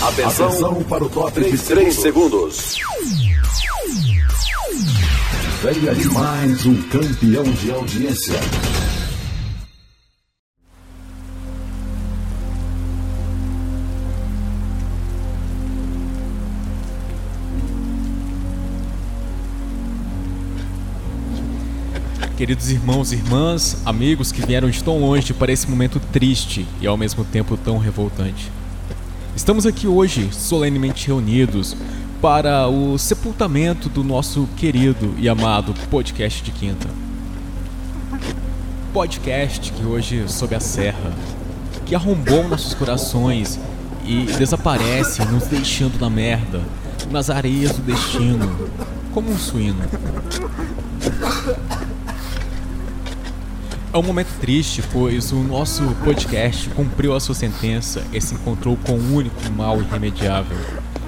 Atenção, Atenção para o top de 3 segundos. Venha de mais um campeão de audiência. Queridos irmãos e irmãs, amigos que vieram de tão longe para esse momento triste e ao mesmo tempo tão revoltante. Estamos aqui hoje solenemente reunidos para o sepultamento do nosso querido e amado podcast de quinta. Podcast que hoje sob a serra, que arrombou nossos corações e desaparece, nos deixando na merda, nas areias do destino, como um suíno. É um momento triste, pois o nosso podcast cumpriu a sua sentença e se encontrou com um único mal irremediável.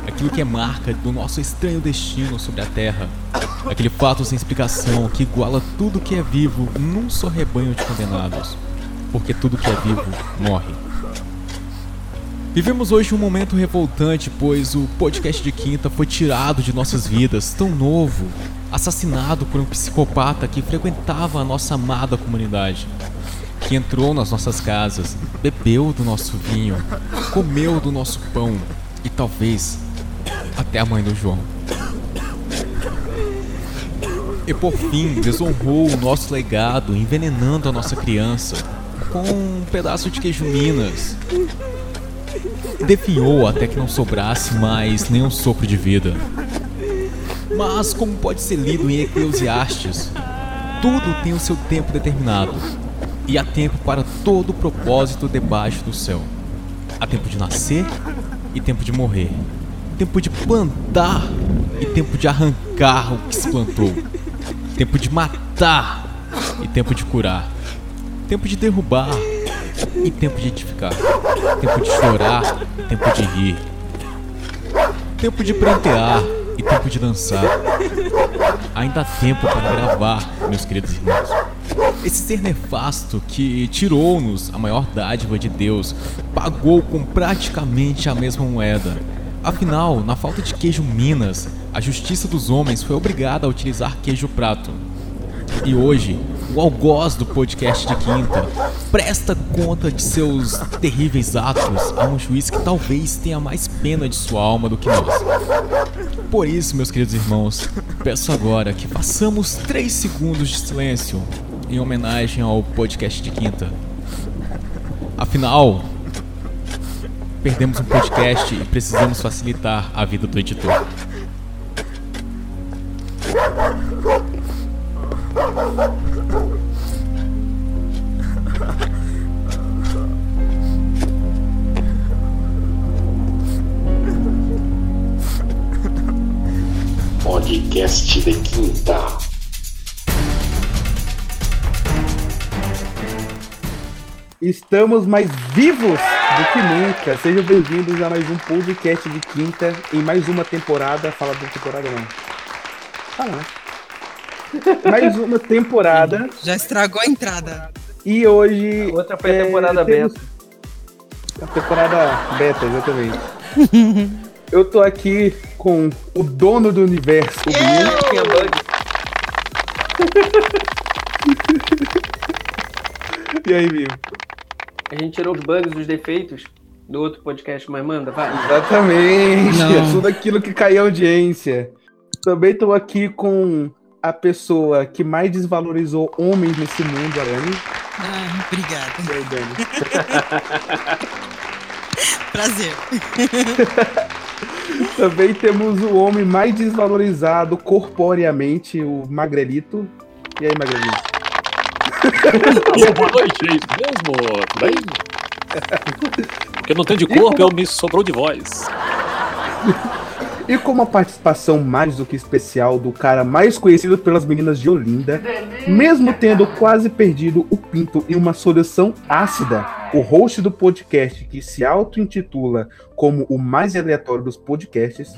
Aquilo que é marca do nosso estranho destino sobre a Terra. Aquele fato sem explicação que iguala tudo que é vivo num só rebanho de condenados. Porque tudo que é vivo morre. Vivemos hoje um momento revoltante, pois o podcast de quinta foi tirado de nossas vidas, tão novo, assassinado por um psicopata que frequentava a nossa amada comunidade, que entrou nas nossas casas, bebeu do nosso vinho, comeu do nosso pão e talvez até a mãe do João. E por fim desonrou o nosso legado, envenenando a nossa criança com um pedaço de queijo Minas. Definhou até que não sobrasse mais nenhum sopro de vida. Mas, como pode ser lido em Eclesiastes, tudo tem o seu tempo determinado, e há tempo para todo propósito debaixo do céu. Há tempo de nascer e tempo de morrer, tempo de plantar e tempo de arrancar o que se plantou, tempo de matar e tempo de curar, tempo de derrubar e tempo de edificar, tempo de chorar tempo de rir, tempo de prantear e tempo de dançar. Ainda há tempo para gravar, meus queridos irmãos. Esse ser nefasto que tirou-nos a maior dádiva de Deus pagou com praticamente a mesma moeda. Afinal, na falta de queijo Minas, a justiça dos homens foi obrigada a utilizar queijo prato. E hoje, o algoz do podcast de quinta presta conta de seus terríveis atos a um juiz que talvez tenha mais pena de sua alma do que nós. Por isso, meus queridos irmãos, peço agora que façamos três segundos de silêncio em homenagem ao podcast de quinta. Afinal, perdemos um podcast e precisamos facilitar a vida do editor. Estamos mais vivos do que nunca. Sejam bem-vindos a mais um podcast de quinta em mais uma temporada. Fala da temporada não. Fala, né? Mais uma temporada. Já estragou a entrada. E hoje. Outra foi a temporada temos- beta. A temporada beta, exatamente. Eu tô aqui com o dono do universo, o bug. E aí, Vivo? A gente tirou os bugs, os defeitos do outro podcast, mas manda, vai. Exatamente. Não. É tudo aquilo que cai a audiência. Também tô aqui com a pessoa que mais desvalorizou homens nesse mundo, Arane. Ah, obrigada. E aí, Dani? Prazer. Também temos o homem mais desvalorizado corporeamente, o Magrelito. E aí, Magrelito? Boa noite, é isso mesmo? Tudo bem? Porque não tem de corpo, eu me sobrou de voz. E com uma participação mais do que especial do cara mais conhecido pelas meninas de Olinda, mesmo tendo quase perdido o pinto em uma solução ácida, o host do podcast que se auto-intitula como o mais aleatório dos podcasts.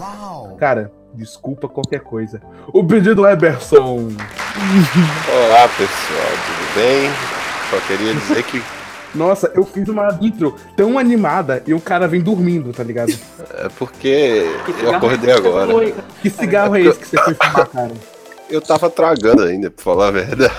Cara, desculpa qualquer coisa. O pedido Eberson. Olá pessoal, tudo bem? Só queria dizer que Nossa, eu fiz uma intro tão animada e o cara vem dormindo, tá ligado? É porque eu acordei agora. Foi. Que cigarro é esse que você foi fumar, cara? Eu tava tragando ainda, pra falar a verdade.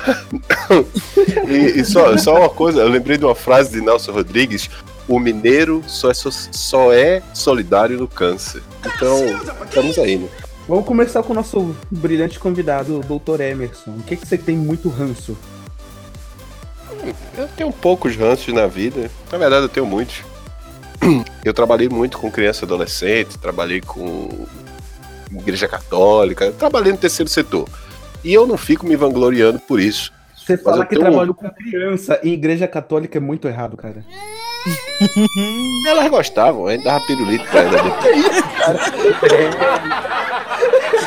e e só, só uma coisa, eu lembrei de uma frase de Nelson Rodrigues: o mineiro só é, só é solidário no câncer. Então, estamos aí, né? Vamos começar com o nosso brilhante convidado, o Dr. Emerson. O que, que você tem muito ranço? Eu tenho poucos ranços na vida. Na verdade, eu tenho muitos. Eu trabalhei muito com criança e adolescente, trabalhei com igreja católica, trabalhei no terceiro setor. E eu não fico me vangloriando por isso. Você fala que tenho trabalhou com criança em igreja católica é muito errado, cara. Elas gostavam, a gente dava pirulito pra elas.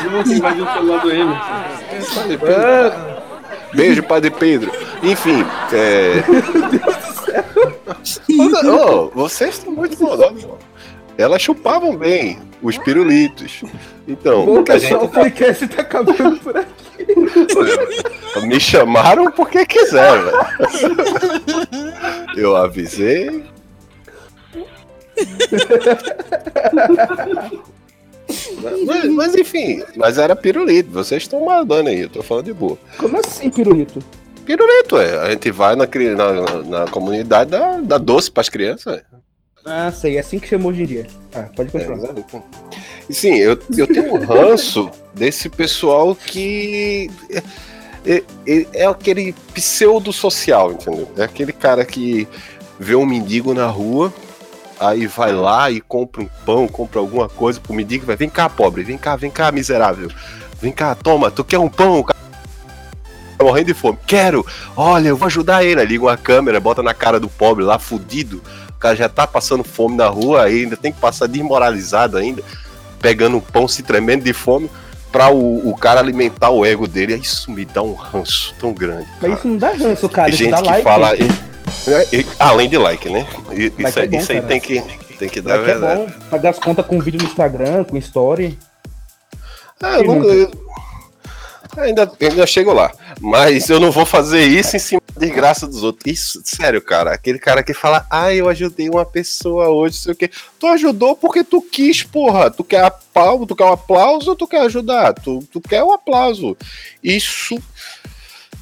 Vamos invadir o celular do Emerson. Padre Pedro. Beijo, Padre Pedro. Enfim, é. Ô, vocês estão muito bondosos. Elas chupavam bem os pirulitos. Então, Bom, a pessoal, o gente podcast tá acabando por aqui. me chamaram porque quiseram. Eu avisei. Mas, mas, enfim, mas era pirulito. Vocês estão mandando aí, eu tô falando de boa. Como assim, pirulito? Pirulito, é. A gente vai na, na, na- comunidade dar, dar doce pras crianças. é. Ah, sei, é assim que chama hoje em dia. Tá, pode É, continuar. E sim, eu, eu tenho um ranço desse pessoal que é, é- é- é aquele pseudo social, entendeu? É aquele cara que vê um mendigo na rua, aí vai lá e compra um pão, compra alguma coisa pro mendigo, vai, vem cá, pobre, vem cá, vem cá, miserável. Vem cá, toma, tu quer um pão? cara? Tá morrendo de fome. Quero! Olha, eu vou ajudar ele. Liga uma câmera, bota na cara do pobre lá, fudido. O cara já tá passando fome na rua, aí ainda tem que passar desmoralizado ainda, pegando um pão, se tremendo de fome, pra o, o cara alimentar o ego dele. Isso me dá um ranço tão grande. Mas isso não dá ranço, cara. Tem Isso gente dá que like. fala. é, e- além de like, né? E- Like Isso, é aí- bom, isso aí cara. tem que, tem que dar Like é verdade. bom. Pagar as contas com vídeo no Instagram, com story. Ah, eu eu- ainda, ainda chego lá. Mas eu não vou fazer isso em cima de graça dos outros. Isso, sério, cara. Aquele cara que fala, ah, eu ajudei uma pessoa hoje, sei o quê. Tu ajudou porque tu quis, porra. Tu quer aplauso, tu quer um aplauso ou tu quer ajudar? Tu, tu quer um aplauso. Isso.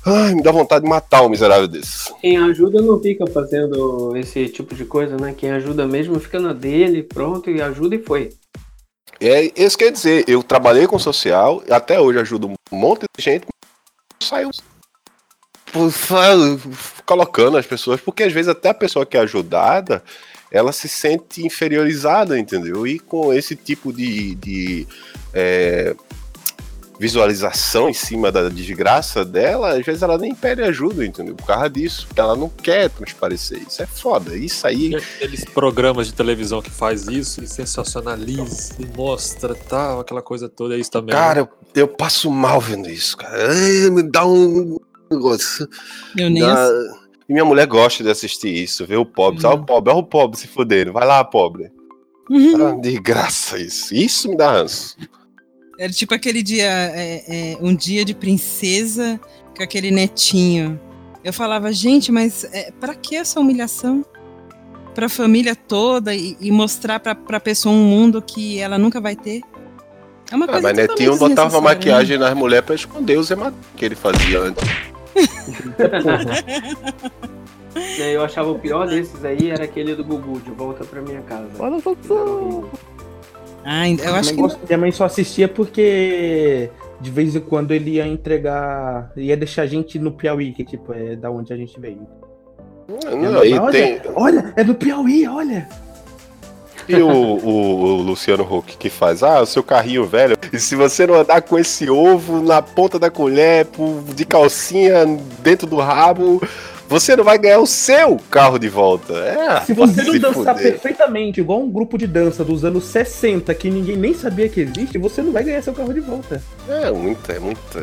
Ai, me dá vontade de matar um miserável desses. Quem ajuda não fica fazendo esse tipo de coisa, né? Quem ajuda mesmo fica na dele, pronto, e ajuda e foi. É, isso quer dizer, eu trabalhei com social, até hoje ajudo um monte de gente, saiu colocando as pessoas, porque às vezes até a pessoa que é ajudada, ela se sente inferiorizada, entendeu? E com esse tipo de, de é, visualização em cima da desgraça dela, às vezes ela nem pede ajuda, entendeu? Por causa disso, porque ela não quer transparecer. Isso é foda. Isso aí E aqueles programas de televisão que faz isso e sensacionaliza e mostra tal, aquela coisa toda, é isso também. Cara, eu, eu passo mal vendo isso, cara. Ai, me dá um negócio. Eu nem Dá- E minha mulher gosta de assistir isso, ver o pobre. Sabe o pobre? Olha o pobre se fudendo. Vai lá, pobre. Uhum. Ah, de graça isso. Isso me dá ranço. Era tipo aquele dia, é, é, um dia de princesa com aquele netinho. Eu falava, gente, mas é, para que essa humilhação? Pra família toda e, e mostrar pra, pra pessoa um mundo que ela nunca vai ter? É uma Ah, coisa mas Netinho botava né? maquiagem nas mulheres pra esconder os hematomas que ele fazia antes. E aí eu achava o pior desses aí era aquele do Gugu, de volta pra minha casa. Olha só. Ah, eu acho que Minha mãe só assistia porque de vez em quando ele ia entregar. ia deixar a gente no Piauí, que tipo, é da onde a gente veio. Minha Não, e olha, tem olha, é do Piauí, olha. e o, o- o Luciano Huck que faz, ah, o seu carrinho velho. E se você não andar com esse ovo na ponta da colher, de calcinha dentro do rabo, você não vai ganhar o seu carro de volta. É, Se você não se dançar fuder. perfeitamente, igual um grupo de dança dos anos 60, que ninguém nem sabia que existe, você não vai ganhar seu carro de volta. É muita, é muita.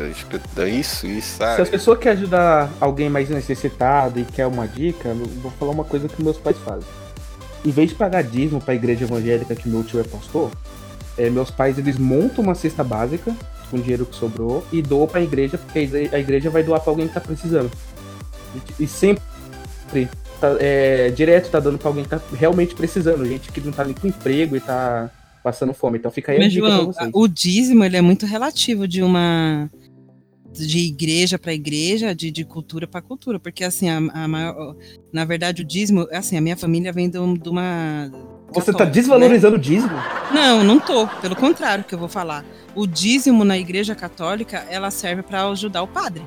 é Isso, isso, Se as sabe? pessoas querem ajudar alguém mais necessitado e quer uma dica, vou falar uma coisa que meus pais fazem. Em vez de pagar dízimo pra igreja evangélica que meu tio é pastor, é, meus pais eles montam uma cesta básica com o dinheiro que sobrou e doam pra igreja, porque a igre- a igreja vai doar pra alguém que tá precisando. E, e sempre tá, é, direto tá dando pra alguém que tá realmente precisando, gente que não tá nem com emprego e tá passando fome. Então fica aí a Mas, dica João, o dízimo ele é muito relativo de uma de igreja para igreja, de, de cultura para cultura, porque assim a, a maior, na verdade o dízimo, assim a minha família vem de, de uma Você tá católica, né? desvalorizando o dízimo? Não, não tô. Pelo contrário, que eu vou falar. O dízimo na igreja católica, ela serve para ajudar o padre.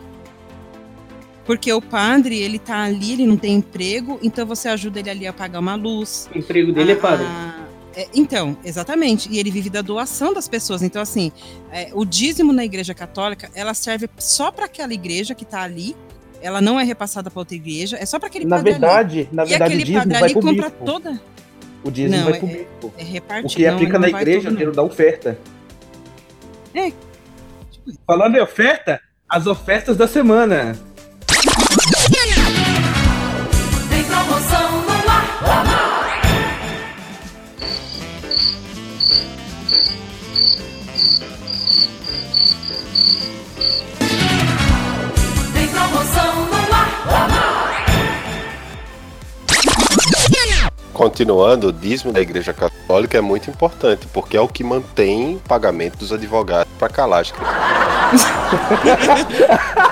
Porque o padre, ele tá ali, ele não tem emprego, então você ajuda ele ali a pagar uma luz. O emprego dele é a- padre. a- é, então, exatamente. E ele vive da doação das pessoas. Então, assim, é, o dízimo na igreja católica, ela serve só para aquela igreja que tá ali. Ela não é repassada para outra igreja, é só para aquele Na padre ali. verdade, na E verdade o aquele dízimo padre vai ali pro compra bispo. toda. O dízimo Não, vai é- pro bispo. É O repartido. que não, aplica na igreja é o dinheiro da oferta. É. Falando em oferta, as ofertas da semana. Tem promoção no ar. Continuando, o dízimo da Igreja Católica é muito importante, porque é o que mantém o pagamento dos advogados para calar as crianças.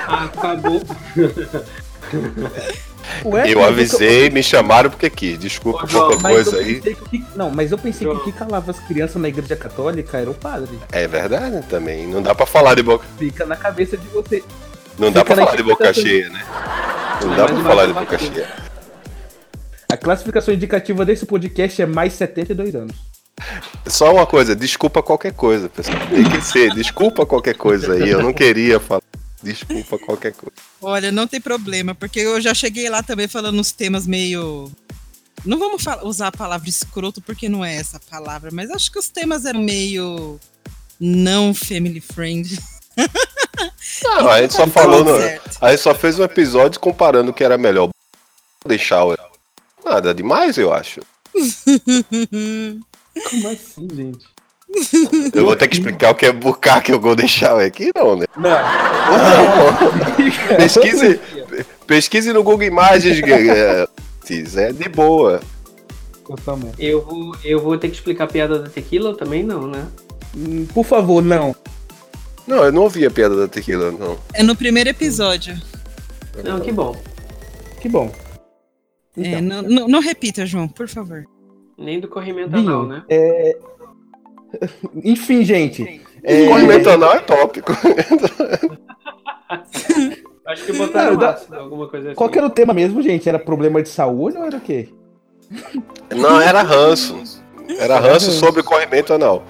Acabou. Ué, Eu avisei, me chamaram porque quis. Desculpa Ô, João, qualquer coisa eu aí. que Não, mas eu pensei que o que calava as crianças na igreja católica era o padre. É verdade também. Não dá pra falar de boca. Fica na cabeça de você. Não dá Fica pra na falar de boca cheia, né? Não Não, dá pra falar de boca cheia. A classificação indicativa desse podcast é mais 72 anos. Só uma coisa, desculpa qualquer coisa, pessoal. Tem que ser, desculpa qualquer coisa aí. Eu não queria falar. Desculpa qualquer coisa. Olha, não tem problema, porque eu já cheguei lá também falando uns temas meio. Não vamos fa- usar a palavra escroto, porque não é essa palavra, mas acho que os temas eram meio não family friendly. Não, a gente só Tá falou. tudo No, certo. a gente só fez um episódio comparando o que era melhor. Deixar o. Nada demais, eu acho. Como assim, gente? Eu vou ter que explicar o que é bucaque ou Golden Shower aqui, não, né? Não. Pesquise, pesquise no Google Imagens, é, é de boa. Totalmente. Eu vou, eu vou ter que explicar a piada da tequila também, não, né? Hum, Por favor, não. Não, eu não ouvi a piada da tequila, não. É no primeiro episódio. Não, que bom. Que bom. É, Então, não, não- não repita, João, por favor. Nem do corrimento anal, né? é... Enfim, gente. É... Corrimento anal é tópico. Acho que botaram ácido, alguma coisa assim. Qual que era o tema mesmo, gente? Era problema de saúde ou era o quê? Não, era ranço. Era ranço sobre corrimento anal.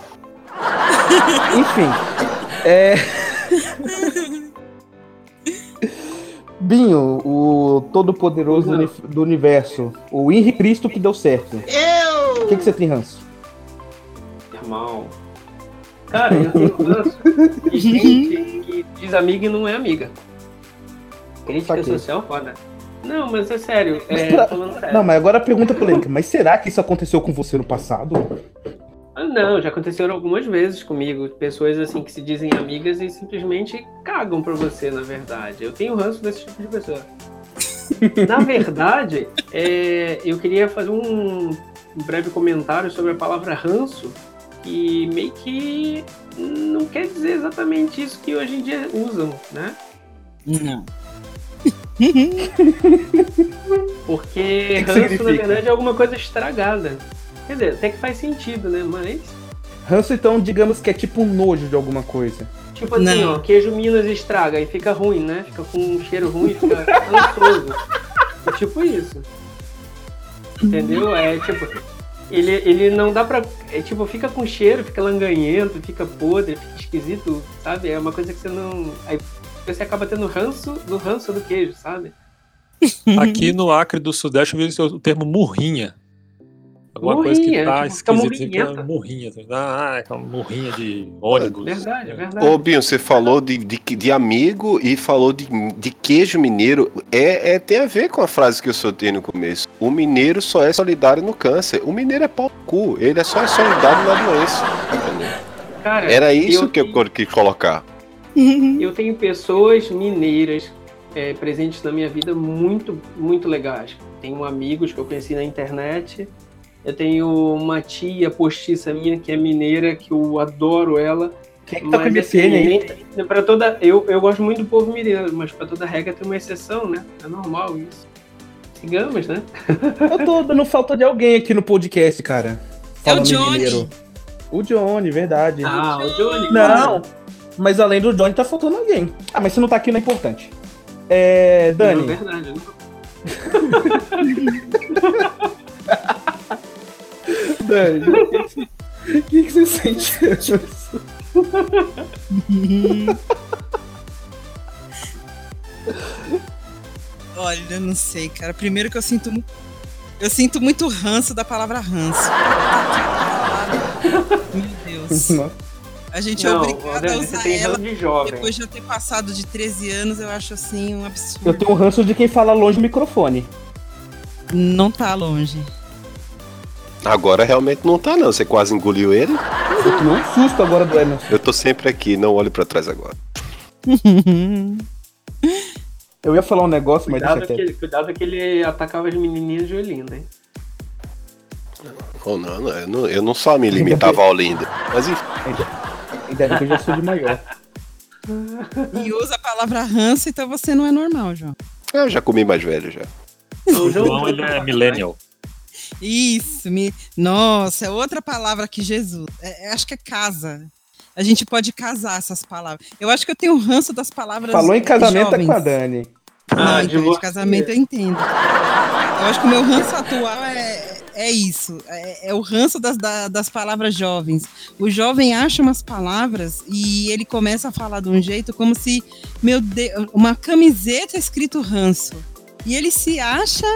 Enfim. É. Binho, o todo-poderoso do universo. O Henri Cristo que deu certo. Eu! O que, que você tem, Ranço? Normal. Cara, eu tenho ranço de gente que diz amiga e não é amiga. Crítica social foda. Não, mas é sério. É, sério. Não, mas agora a pergunta polêmica. Mas será que isso aconteceu com você no passado? Ah, Não, já aconteceram algumas vezes comigo. Pessoas assim que se dizem amigas e simplesmente cagam pra você, na verdade. Eu tenho ranço desse tipo de pessoa. na verdade, é, eu queria fazer um breve comentário sobre a palavra ranço, que meio que não quer dizer exatamente isso que hoje em dia usam, né? Não. Porque que ranço, na verdade, é alguma coisa estragada. Quer dizer, até que faz sentido, né? Mas Ranço, então, digamos que é tipo um nojo de alguma coisa. Tipo assim, Não. ó, queijo Minas estraga e fica ruim, né? Fica com um cheiro ruim, fica rançoso. É tipo isso. Entendeu? É tipo, ele, ele não dá pra. É tipo, fica com cheiro, fica langanhento, fica podre, fica esquisito, sabe? É uma coisa que você não. Aí você acaba tendo ranço do ranço do queijo, sabe? Aqui no Acre do Sudeste eu vi o termo murrinha. Alguma coisa que tá tipo, fica esquisita, fica murrinhenta. murrinha. Ah, é aquela murrinha de ônibus. Verdade, É. verdade. Ô, Binho, você falou de, de, de amigo e falou de, de queijo mineiro. É, é, tem a ver com a frase que eu soltei no começo. O mineiro só é solidário no câncer. O mineiro é pau cu. Ele é só solidário na doença. Cara, Era isso eu que eu quis colocar. Eu tenho pessoas mineiras é, presentes na minha vida muito, muito legais. tenho amigos que eu conheci na internet. Eu tenho uma tia postiça minha que é mineira, que eu adoro ela. Quem é que tá com assim, aí? nem, pra toda, eu, eu gosto muito do povo mineiro, mas pra toda regra tem uma exceção, né? É normal isso. Sigamos, né? Eu tô dando falta de alguém aqui no podcast, cara. É o Johnny. mineiro. O Johnny, verdade. Ah, o Johnny. Não, mas além do Johnny tá faltando alguém. Ah, mas se não tá aqui não é importante. É, Não, é Dani, verdade. né? Dani, o que, que você sente? Olha, eu não sei, cara. Primeiro que eu sinto mu- eu sinto muito ranço da palavra ranço. Meu Deus. A gente é Não, obrigado a Dani, você usar ela de jovem. depois de eu ter passado de 13 anos, eu acho assim um absurdo. Eu tenho um ranço de quem fala longe do microfone. Não tá longe. Agora realmente não tá, não. Você quase engoliu ele. Eu tomei um susto agora do Emerson. Eu tô sempre aqui, não olho pra trás agora. Eu ia falar um negócio, mas Cuidado deixa que, quieto. ele, cuidado que ele atacava as menininhas de Olinda, hein? Ou não, não, eu não, eu não só me limitava ao lindo. Mas enfim, Ainda bem que eu já sou de maior. E usa a palavra ranço, então você não é normal, João. eu já comi mais velho já. O João, ele é millennial. Isso, me... nossa, é outra palavra que Jesus. É- é- acho que é casa. A gente pode casar essas palavras. Eu acho que eu tenho ranço das palavras. Falou em casamento é jovens. com a Dani. Não, Ah, então, de divorcio. casamento eu entendo. Eu acho que o meu ranço atual é, é isso. É, é o ranço das, da- das palavras jovens. O jovem acha umas palavras e ele começa a falar de um jeito como se, meu Deus, uma camiseta escrito ranço. E ele se acha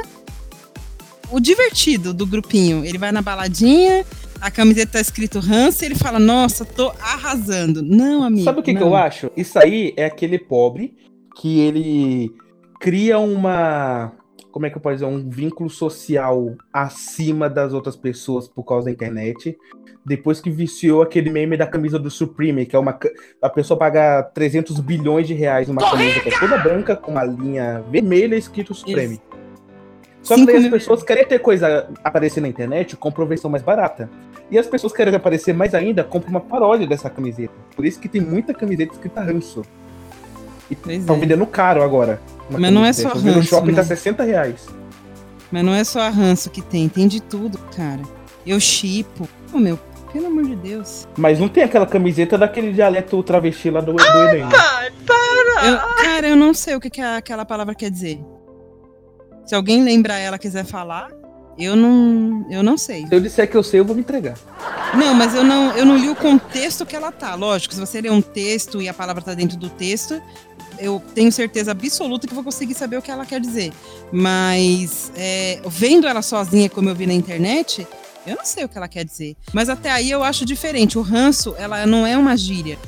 o divertido do grupinho. Ele vai na baladinha, a camiseta tá escrito e ele fala, nossa, tô arrasando. Não, amigo. Sabe o que, que eu acho? Isso aí é aquele pobre que ele cria uma. Como é que eu posso dizer? Um vínculo social acima das outras pessoas por causa da internet. Depois que viciou aquele meme da camisa do Supreme, que é uma. A pessoa paga 300 bilhões de reais numa camisa que é toda branca, com uma linha vermelha escrito Supreme. Só que daí as pessoas querem ter coisa aparecer na internet, compram versão mais barata. E as pessoas querem aparecer mais ainda, compram uma paródia dessa camiseta. Por isso que tem muita camiseta escrita ranço. E estão é. vendendo caro agora. Mas não é só vê No ranço, shopping tá né? 60 reais. Mas não é só a ranço que tem, tem de tudo, cara. Eu chipo. Ô, meu, pelo amor de Deus. Mas não tem aquela camiseta daquele dialeto travesti lá do, do Enem. Eu- cara, eu não sei o que, que aquela palavra quer dizer. Se alguém lembrar ela quiser falar, eu não, eu não sei. Se eu disser que eu sei, eu vou me entregar. Não, mas eu não, eu não li o contexto que ela tá. Lógico, se você ler um texto e a palavra tá dentro do texto, eu tenho certeza absoluta que vou conseguir saber o que ela quer dizer. Mas é, vendo ela sozinha, como eu vi na internet, eu não sei o que ela quer dizer. Mas até aí eu acho diferente. O ranço, ela não é uma gíria.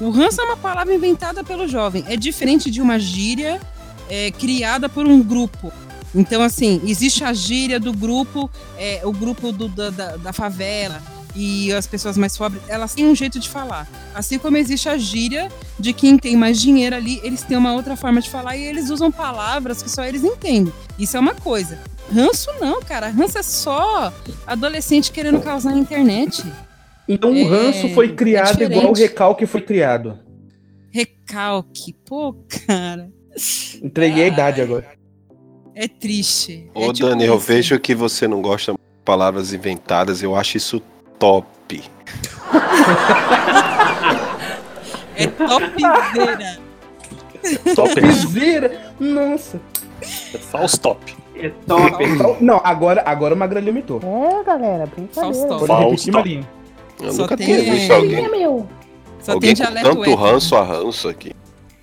O ranço é uma palavra inventada pelo jovem. É diferente de uma gíria é, criada por um grupo. Então, assim, existe a gíria do grupo, é, o grupo do- da, da- da favela e as pessoas mais pobres, elas têm um jeito de falar. Assim como existe a gíria de quem tem mais dinheiro ali, eles têm uma outra forma de falar e eles usam palavras que só eles entendem. Isso é uma coisa. Ranço não, cara. Ranço é só adolescente querendo causar na internet. Então o É, ranço foi é criado diferente. igual o recalque foi criado. Recalque. Pô, cara. Entreguei a idade agora. É triste. Ô, é tipo Dani, eu vejo que você não gosta de palavras inventadas, eu acho isso top. É topzera. Top. Piseira! Nossa. É top. Então, Não, agora, agora o Magrelo imitou. É, galera, brincadeira. Repetir, Marinho. Eu Só nunca tem- tinha visto alguém, É meu. Só alguém tem com dialeto tanto ranço a ranço aqui.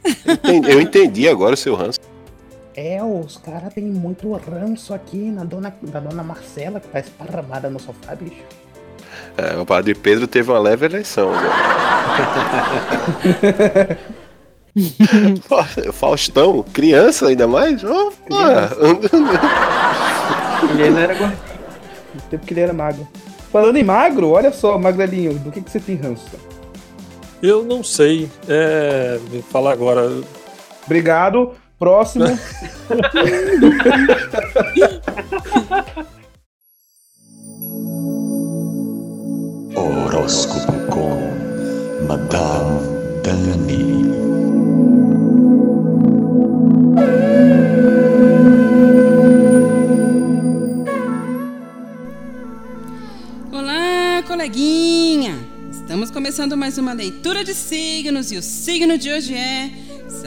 Eu entendi, eu entendi agora o seu ranço. É, os caras têm muito ranço aqui na dona, da dona Marcela, que tá esparramada no sofá, bicho. É, o padre Pedro teve uma leve eleição. Fa- Faustão, criança ainda mais? Oh. Ele ainda era gordinho. No tempo que ele era magro. Falando em magro, olha só, Magrelinho, do que, que você tem ranço? Eu não sei. É, me fala agora. Obrigado. Próximo. Horóscopo com Madame Dani. Olá, coleguinha! Estamos começando mais uma leitura de signos e o signo de hoje é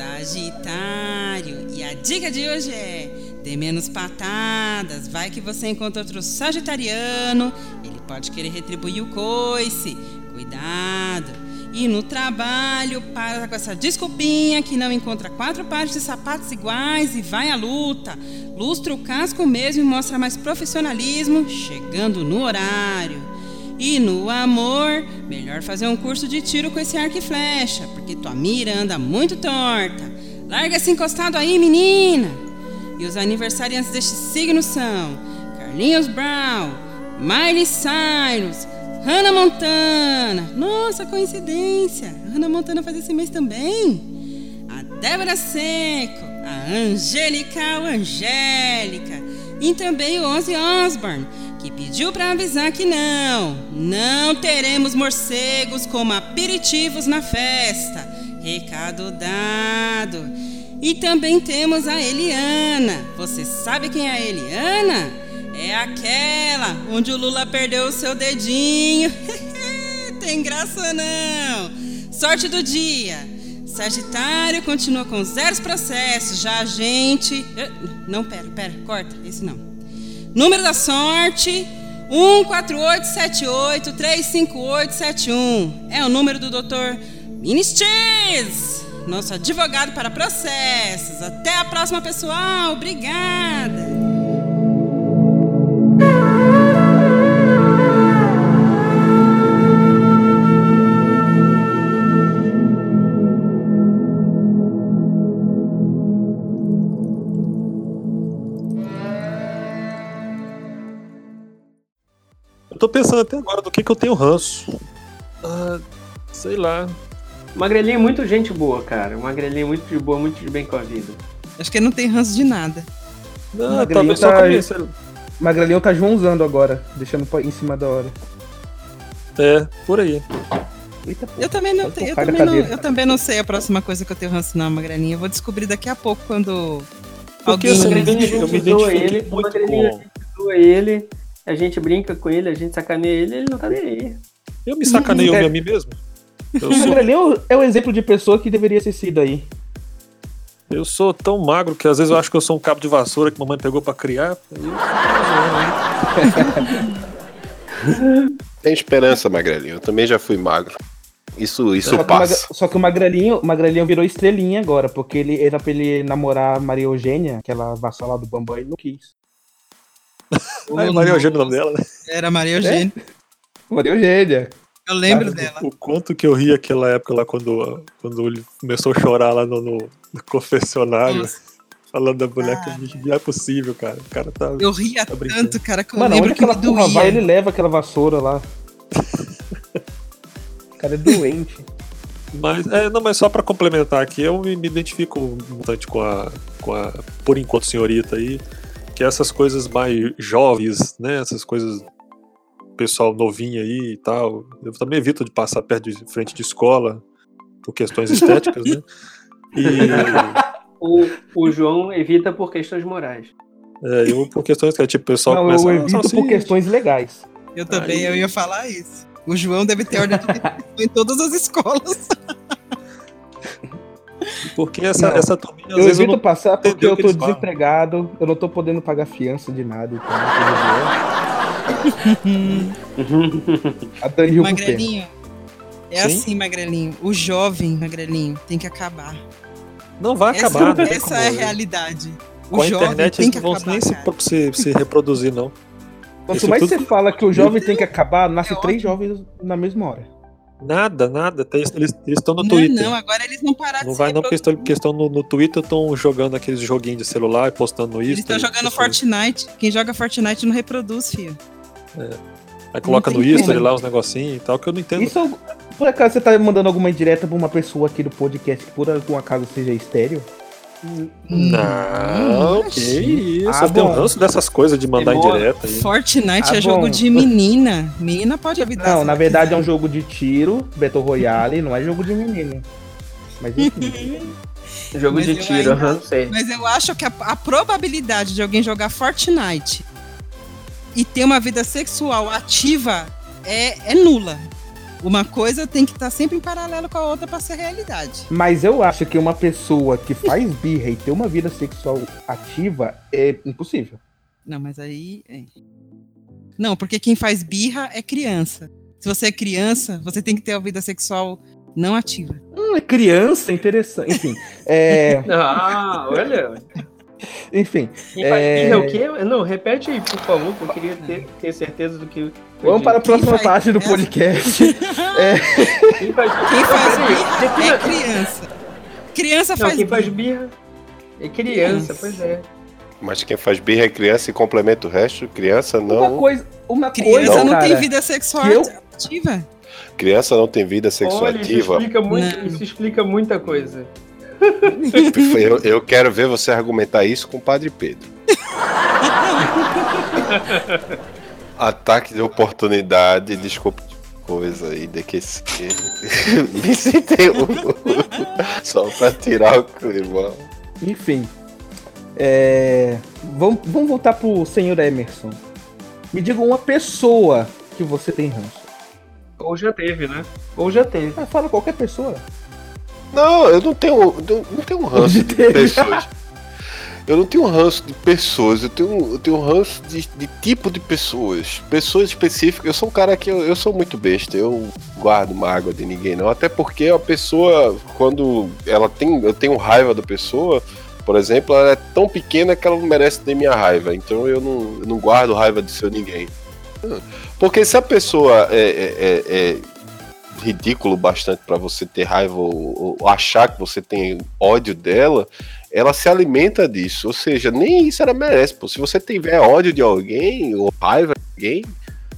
Sagitário. E a dica de hoje é: dê menos patadas. Vai que você encontra outro Sagitariano, ele pode querer retribuir o coice. Cuidado! E no trabalho, para com essa desculpinha que não encontra quatro pares de sapatos iguais e vai à luta. Lustra o casco mesmo e mostra mais profissionalismo, chegando no horário. E no amor, melhor fazer um curso de tiro com esse arco e flecha, porque tua mira anda muito torta. Larga esse encostado aí, menina! E os aniversariantes deste signo são Carlinhos Brown, Miley Cyrus, Hannah Montana. Nossa, coincidência! Hannah Montana faz esse mês também. A Débora Seco, a Angélica o Angélica e também o Ozzy Osbourne, que pediu para avisar que não, não teremos morcegos como aperitivos na festa. Recado dado. E também temos a Eliana. Você sabe quem é a Eliana? É aquela onde o Lula perdeu o seu dedinho. Tem graça não. Sorte do dia. Sagitário continua com zeros processos. Já a gente. Eh, Não, pera, pera, corta. Esse não. Número da sorte: 14878-35871. É o número do Dr. Ministries, nosso advogado para processos. Até a próxima, pessoal. Obrigada. Tô pensando até agora do que, que eu tenho ranço. Ah, sei lá. Magrelinho é muito gente boa, cara. Magrelinho é muito de boa, muito de bem com a vida. Acho que ele não tem ranço de nada. Não, Magrelinho talvez só tá- começar. Magrelinho tá Joãozando agora, deixando em cima da hora. É, por aí. Eita. Eu também não eu também não, eu também não sei a próxima coisa que eu tenho ranço não, Magrelinha. Eu vou descobrir daqui a pouco quando Porque alguém assim, O eu me identifico- ele, muito com. ele, a gente brinca com ele, a gente sacaneia ele, ele não tá nem aí. Eu me sacaneio É. a mim mesmo. Eu O sou, Magrelinho é o exemplo de pessoa que deveria ter sido aí. eu sou tão magro que às vezes eu acho que eu sou um cabo de vassoura que mamãe pegou pra criar. Tem esperança, Magrelinho. Eu também já fui magro. Isso, isso Só que, passa. só que o Magrelinho, o Magrelinho virou estrelinha agora, porque ele era pra ele namorar a Maria Eugênia, aquela vassala do Bambam, ele não quis. Ai, Maria Eugênia é o nome dela, né? era Maria Eugênia. Maria Eugênia. Eu lembro Cara, dela. O quanto que eu ri aquela época lá quando, quando ele começou a chorar lá no, no- no confessionário, Nossa, falando da mulher Cara. que não é possível, cara. O cara tá. eu ria Tá tanto, cara, que eu Mano, lembro onde que aquela porra vai, ele leva aquela vassoura lá. O cara é doente. Mas, é, não, mas só pra complementar aqui, eu me, me identifico bastante com a, com a, por enquanto, senhorita aí, que essas coisas mais jovens, né, essas coisas pessoal novinho aí e tal, eu também evito de passar perto de frente de escola por questões estéticas, né, e O, o João evita por questões morais. é, eu por questões que tipo, o pessoal Não, começa eu "Ah, evito por salsicha". questões legais. Eu também, Aí- eu ia falar isso. O João deve ter ordem de em todas as escolas. Porque essa, Não, essa turminha, Eu vezes eu evito não passar porque eu tô eles falam. desempregado, eu não tô podendo pagar fiança de nada. Então, a Dani. Magrelinho. É Sim? assim, Magrelinho. O jovem, Magrelinho, tem que acabar. não vai essa acabar, não tem essa é a realidade. O com a jovem internet tem eles que não vão nem se, se, se reproduzir, não. Quanto Isso mais tudo- você fala que o jovem tem que acabar, nasce É três jovens na mesma hora. Nada, nada. Eles estão no Não, Twitter. não, agora eles não pararam Não vai não, porque estão, porque estão no, no Twitter, estão jogando aqueles joguinhos de celular e postando isso. Eles estão jogando Fortnite. Quem joga Fortnite não reproduz, filho. Aí coloca no como. lá uns negocinhos e tal, que eu não entendo. Isso, por acaso, você tá mandando alguma indireta pra uma pessoa aqui do podcast que por algum acaso seja estéreo? Não, que isso. Ah, eu tenho um ranço dessas coisas de mandar Demora. indireta aí. Fortnite Ah, é jogo bom. de menina. Menina pode evitar. Não, na verdade é um jogo de tiro, Battle Royale, não é jogo de menino. Mas enfim. Jogo Mas de tiro, ainda- aham, sei. Mas eu acho que a, a probabilidade de alguém jogar Fortnite e ter uma vida sexual ativa é, é nula. Uma coisa tem que estar sempre em paralelo com a outra para ser realidade. Mas eu acho que uma pessoa que faz birra e ter uma vida sexual ativa é impossível. Não, mas aí. é. Não, porque quem faz birra é criança. Se você é criança, você tem que ter a vida sexual não ativa. Hum, é criança, interessante. Enfim. É, Ah, olha. Enfim. Quem faz É. birra é o quê? Não, repete aí, por favor, que eu queria ter, ter certeza do que. Vamos para a próxima faz- parte do podcast. Quem faz, Quem faz birra é criança. Criança Não, faz quem faz birra. é criança, Criança. pois é. Mas quem faz birra é criança e complementa o resto, criança Uma não. coisa, uma Criança coisa, não cara, tem vida sexual eu- ativa. Criança não tem vida sexual Olha, isso ativa. explica, muito, Não. isso explica muita coisa. Eu, eu quero ver você argumentar isso com o Padre Pedro. Ataque de oportunidade, desculpa de coisa aí, de que se- me senti um- só pra tirar o clima. Enfim. É, Vamos, vamos voltar pro senhor Emerson. Me diga uma pessoa que você tem ranço. Ou já teve, né? Ou já teve. Ah, fala qualquer pessoa. Não, eu não tenho, não, não tenho ranço Hoje de pessoas. Eu não tenho ranço de pessoas, eu tenho, eu tenho ranço de, de tipo de pessoas. Pessoas específicas. Eu sou um cara que eu, eu sou muito besta, eu guardo mágoa de ninguém, não. Até porque a pessoa, quando ela tem. Eu tenho raiva da pessoa, por exemplo, ela é tão pequena que ela não merece ter minha raiva. Então eu não, eu não guardo raiva de seu ninguém. Porque se a pessoa é, é- é- é ridículo bastante pra você ter raiva ou, ou achar que você tem ódio dela, ela se alimenta disso. Ou seja, nem isso ela merece. Pô. Se você tiver ódio de alguém ou raiva de alguém,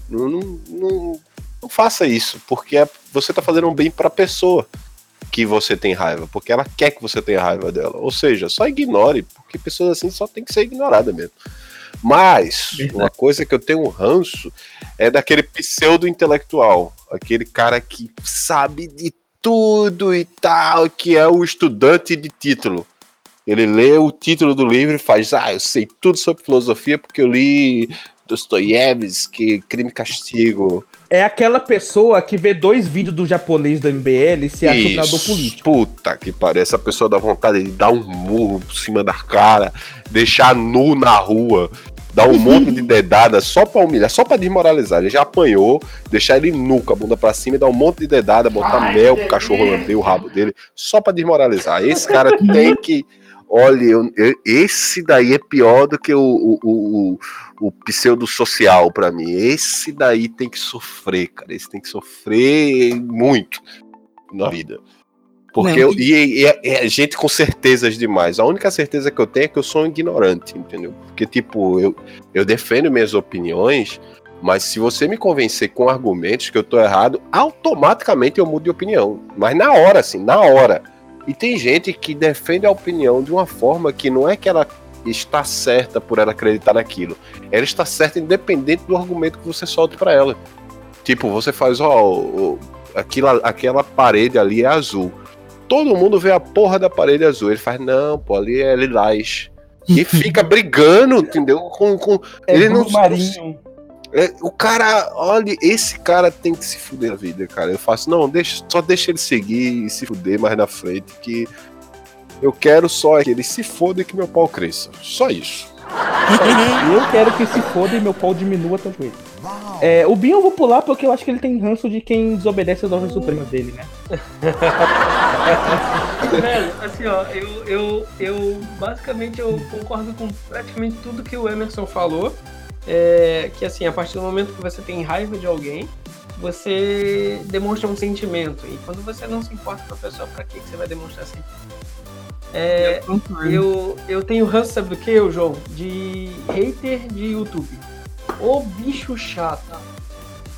não, não, não- não faça isso, porque é- você tá fazendo um bem pra pessoa que você tem raiva, porque ela quer que você tenha raiva dela. Ou seja, só ignore, porque pessoas assim só tem que ser ignorada mesmo. Mas, uma coisa que eu tenho um ranço é daquele pseudo-intelectual, aquele cara que sabe de tudo e tal, que é o estudante de título. Ele lê o título do livro e faz, ah, eu sei tudo sobre filosofia porque eu li Dostoiévski, Crime e Castigo. É aquela pessoa que vê dois vídeos do japonês do MBL e se acha um Isso, político. Puta que parece a pessoa dá vontade de dar um murro por cima da cara, deixar nu na rua, dar um monte de dedada só pra humilhar, só pra desmoralizar. Ele já apanhou, deixar ele nu com a bunda pra cima e dar um monte de dedada, botar mel pro cachorro lamber o rabo dele, só pra desmoralizar. Esse cara tem que. Olha, eu- eu- esse daí é pior do que o, o, o, o- o pseudo social pra mim. Esse daí tem que sofrer, cara. Esse tem que sofrer muito na vida. Porque Não, eu, e, e é, é gente com certezas demais. A única certeza que eu tenho é que eu sou um ignorante, entendeu? Porque, tipo, eu, eu defendo minhas opiniões, mas se você me convencer com argumentos que eu tô errado, automaticamente eu mudo de opinião. Mas na hora, assim, na hora. E tem gente que defende a opinião de uma forma que não é que ela está certa por ela acreditar naquilo. Ela está certa independente do argumento que você solta pra ela. Tipo, você faz, ó, o- aquilo, aquela parede ali é azul. Todo mundo vê a porra da parede azul. Ele faz, não, pô, ali é lilás. E fica brigando, entendeu? Com, com, É ele não. Marinho. É, o cara, olha, esse cara tem que se fuder na vida, cara. Eu faço, não, deixa, só deixa ele seguir e se fuder mais na frente, que eu quero só que ele se foda e que meu pau cresça. Só isso. E eu quero que se foda e meu pau diminua também. É, o Binho eu vou pular porque eu acho que ele tem ranço de quem desobedece as ordens supremas dele, né? Velho, assim, ó, eu, eu, eu basicamente eu concordo com praticamente tudo que o Emerson falou. É, que assim, a partir do momento que você tem raiva de alguém, você demonstra um sentimento. E quando você não se importa com a pessoa, pra que que você vai demonstrar sentimento? É, eu, eu tenho ranço, sabe do que, João? De hater de YouTube. O bicho chato.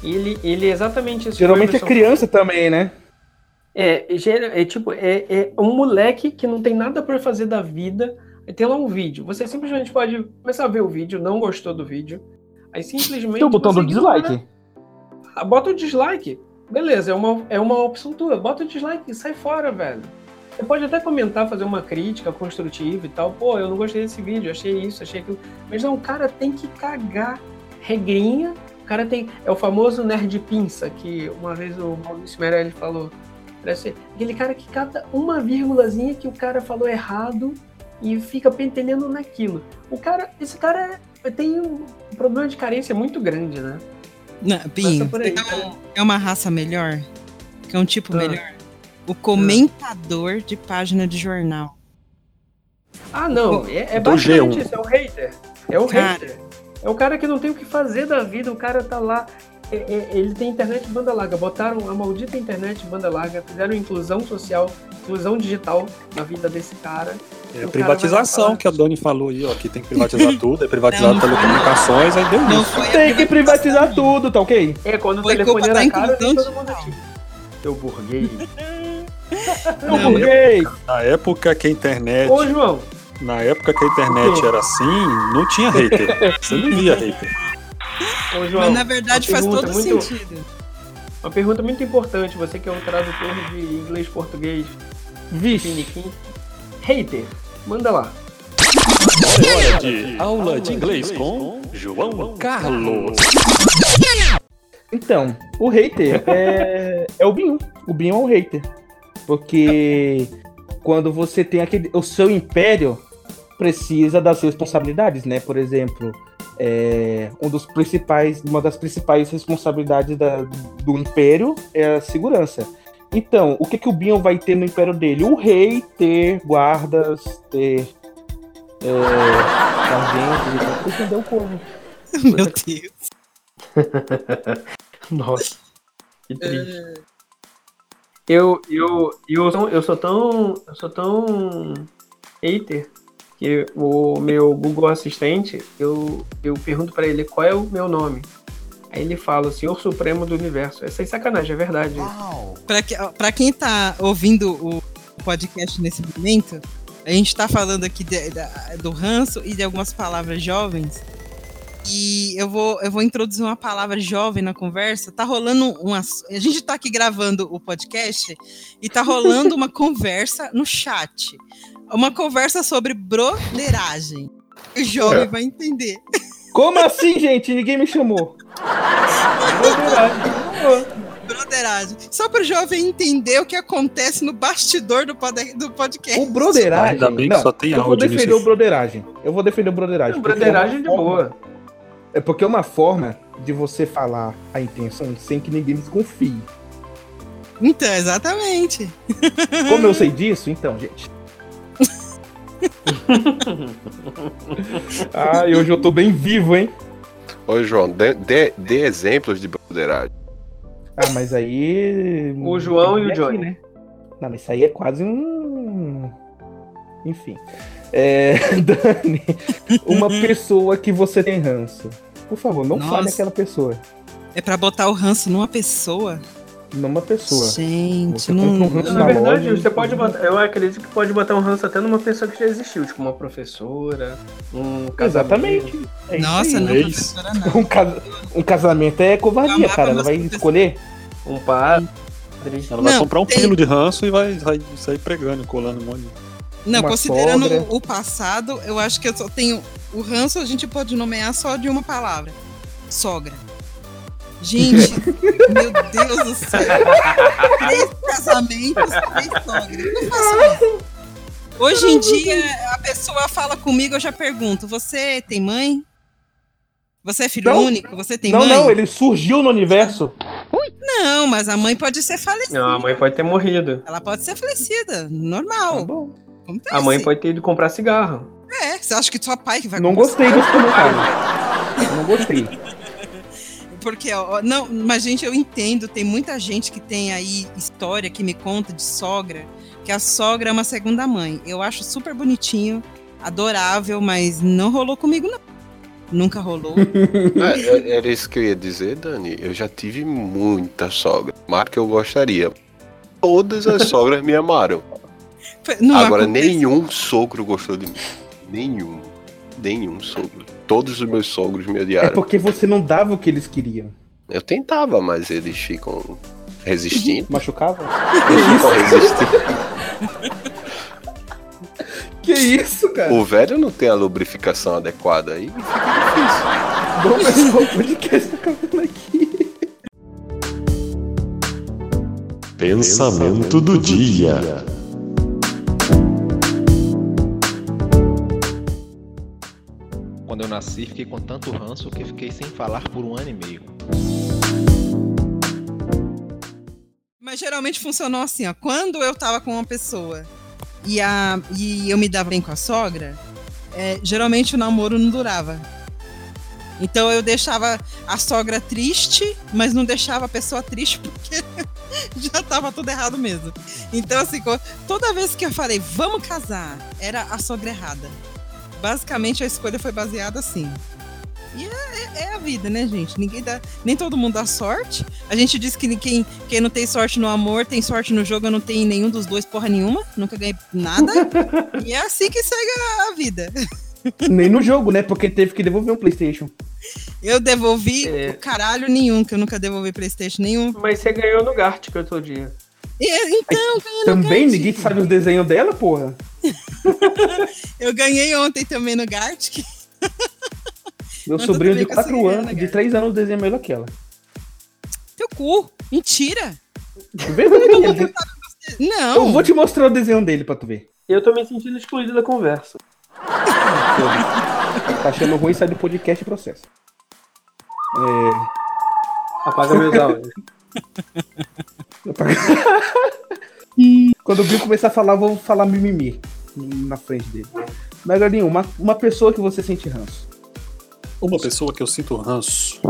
Ele, ele é exatamente isso. Geralmente é criança também, né? É, gera- é tipo, é, é um moleque que não tem nada pra fazer da vida. Aí tem lá um vídeo. Você simplesmente pode começar a ver o vídeo, não gostou do vídeo. Aí simplesmente. Tem o botão do dislike. Ah, Bota o dislike. Beleza, é uma, é uma opção tua. Bota o dislike e sai fora, velho. Você pode até comentar, fazer uma crítica construtiva e tal. Pô, eu não gostei desse vídeo, achei isso, achei aquilo. Mas não, o cara tem que cagar regrinha. O cara tem. É o famoso nerd pinça, que uma vez o Maurício Meirelles falou. Parece aquele cara que cata uma vírgulazinha que o cara falou errado e fica pentendendo naquilo. O cara, esse cara é- tem um problema de carência muito grande, né? Não, por aí, é, um- é uma raça melhor? Que é um tipo Ah. melhor? O comentador de página de jornal. Ah, não. É, é basicamente G1. isso. É o hater. É o Cara. hater. É o cara que não tem o que fazer da vida. O cara tá lá. É- é- ele tem internet banda larga. Botaram a maldita internet banda larga. Fizeram inclusão social, inclusão digital na vida desse cara. É O cara privatização lá que a Dani falou aí, ó, que tem que privatizar tudo, é privatizado Não, telecomunicações, aí deu Não isso. Tem que privatizar tudo, tá ok? É, quando o Foi telefone culpa da era caro, todo mundo tinha. Seu burguês. Eu Não, burguês. Na época que a internet, Ô, João. na época que a internet era assim, não tinha hater. Você não via hater. Ô, João. Mas na verdade faz todo muito- sentido. Uma pergunta muito importante. Você que é um tradutor de inglês-português, Vixe. Hater, manda lá. Hora de aula de inglês com João Carlos. Então, o hater é, é o Binho. O Binho é um hater. Porque quando você tem aquele. O seu império precisa das responsabilidades, né? Por exemplo, é, um dos principais, uma das principais responsabilidades da- do império é a segurança. Então, o que, que o Binho vai ter no império dele? O rei ter guardas, ter. É, sargentos, e povo. Meu Deus. Nossa, que triste. Eu, eu, eu, sou, eu sou tão. Eu sou tão hater que o meu Google Assistente, eu, eu pergunto pra ele qual é o meu nome. Aí ele fala, o Senhor Supremo do Universo. É sem sacanagem, é verdade. pra quem tá ouvindo o podcast nesse momento, a gente tá falando aqui de- da- do ranço e de algumas palavras jovens. E eu vou, eu vou introduzir uma palavra jovem na conversa. Tá rolando um. ass- A gente tá aqui gravando o podcast e tá rolando uma conversa no chat. Uma conversa sobre broderagem. O jovem vai entender. Como assim, gente? Ninguém me chamou. Broderagem. Só pro jovem entender o que acontece no bastidor do, pod- do podcast. O broderagem. Ainda bem que não, só tem eu vou defender nisso. o broderagem. Eu vou defender o broderagem. porque Broderagem é de boa. É porque é uma forma de você falar a intenção sem que ninguém desconfie. Então, exatamente. Como eu sei disso, então, gente. Ah, e hoje eu tô bem vivo, hein? Ô, João, dê, dê, dê exemplos de broderagem. Ah, mas aí. O João e o que ver Johnny. aqui, né? Não, mas isso aí é quase um. Enfim. É, Dani, uma pessoa que você tem ranço. Por favor, não Nossa. fale aquela pessoa. É pra botar o ranço numa pessoa? Numa pessoa. Gente, Você não. um ranço Na na verdade, loja, você pode botar. Eu acredito que pode botar um ranço até numa pessoa que já existiu, tipo uma professora, um casamento. Exatamente. É Nossa, não, Ex. professora, não. Um, um casamento é covardia, cara. Ela vai escolher. Um padre. Ela vai Não, comprar um tem- quilo de ranço e vai, vai sair pregando, colando um monte. de- Não, Uma considerando sogra. o passado, eu acho que eu só tenho. O ranço a gente pode nomear só de uma palavra: sogra. Gente, meu Deus do céu. Três casamentos, três sogras. Faço isso. Hoje em dia, a pessoa fala comigo, eu já pergunto: você tem mãe? Você é filho Não. único? Você tem não, mãe? não, ele surgiu no universo. Não, mas a mãe pode ser falecida. Não, a mãe pode ter morrido. Ela pode ser falecida, Tá normal. bom. Acontece. A mãe pode ter ido comprar cigarro. É, você acha que sua pai que vai Não comprar gostei desse comentário. Não gostei. Porque, ó, não, mas gente, eu entendo, tem muita gente que tem aí história que me conta de sogra, que a sogra é uma segunda mãe. Eu acho super bonitinho, adorável, mas não rolou comigo, não. Nunca rolou. É, é- era isso que eu ia dizer, Dani. Eu já tive muita sogra. Mas que eu gostaria. todas as sogras me amaram. Não Agora, acontece. nenhum sogro gostou de mim. Nenhum. Nenhum sogro. Todos os meus sogros me É odiaram. porque você não dava o que eles queriam. Eu tentava, mas eles ficam resistindo. Machucava? Eles ficam resistindo. Que isso, cara? O velho não tem a lubrificação adequada aí. Bom, pessoal, o podcast tá acabando aqui. Pensamento do dia. Quando eu nasci, fiquei com tanto ranço que fiquei sem falar por um ano e meio. Mas geralmente funcionou assim, ó. Quando eu tava com uma pessoa e, a, e eu me dava bem com a sogra, é, geralmente o namoro não durava. Então eu deixava a sogra triste, mas não deixava a pessoa triste porque já tava tudo errado mesmo. Então, assim, toda vez que eu falei, vamos casar, era a sogra errada. Basicamente a escolha foi baseada assim. E é, é- é a vida, né, gente? Ninguém dá, nem todo mundo dá sorte. A gente diz que quem, quem não tem sorte no amor tem sorte no jogo, eu não tenho nenhum dos dois porra nenhuma, nunca ganhei nada. e é assim que segue a, a vida. Nem no jogo, né? Porque teve que devolver um PlayStation. Eu devolvi É. o caralho nenhum, que eu nunca devolvi Playstation nenhum. Mas você ganhou no Gartic outro dia. E, então, ganhei no Também Gartic. ninguém sabe os desenhos dela, porra. Eu ganhei ontem também no Gartic. Meu sobrinho de bem que eu 4 sou anos, de cara. 3 anos, desenha melhor que ela. Teu cu. Mentira. Verdade. Não. Eu vou te mostrar o desenho dele pra tu ver. Eu tô me sentindo excluído da conversa. Tá achando ruim, sai do podcast e processo. É. Apaga meus áudios. Quando o Bill começar a falar, eu vou falar mimimi na frente dele. Mas, Galinho, uma, uma pessoa que você sente ranço. Uma pessoa que eu sinto ranço.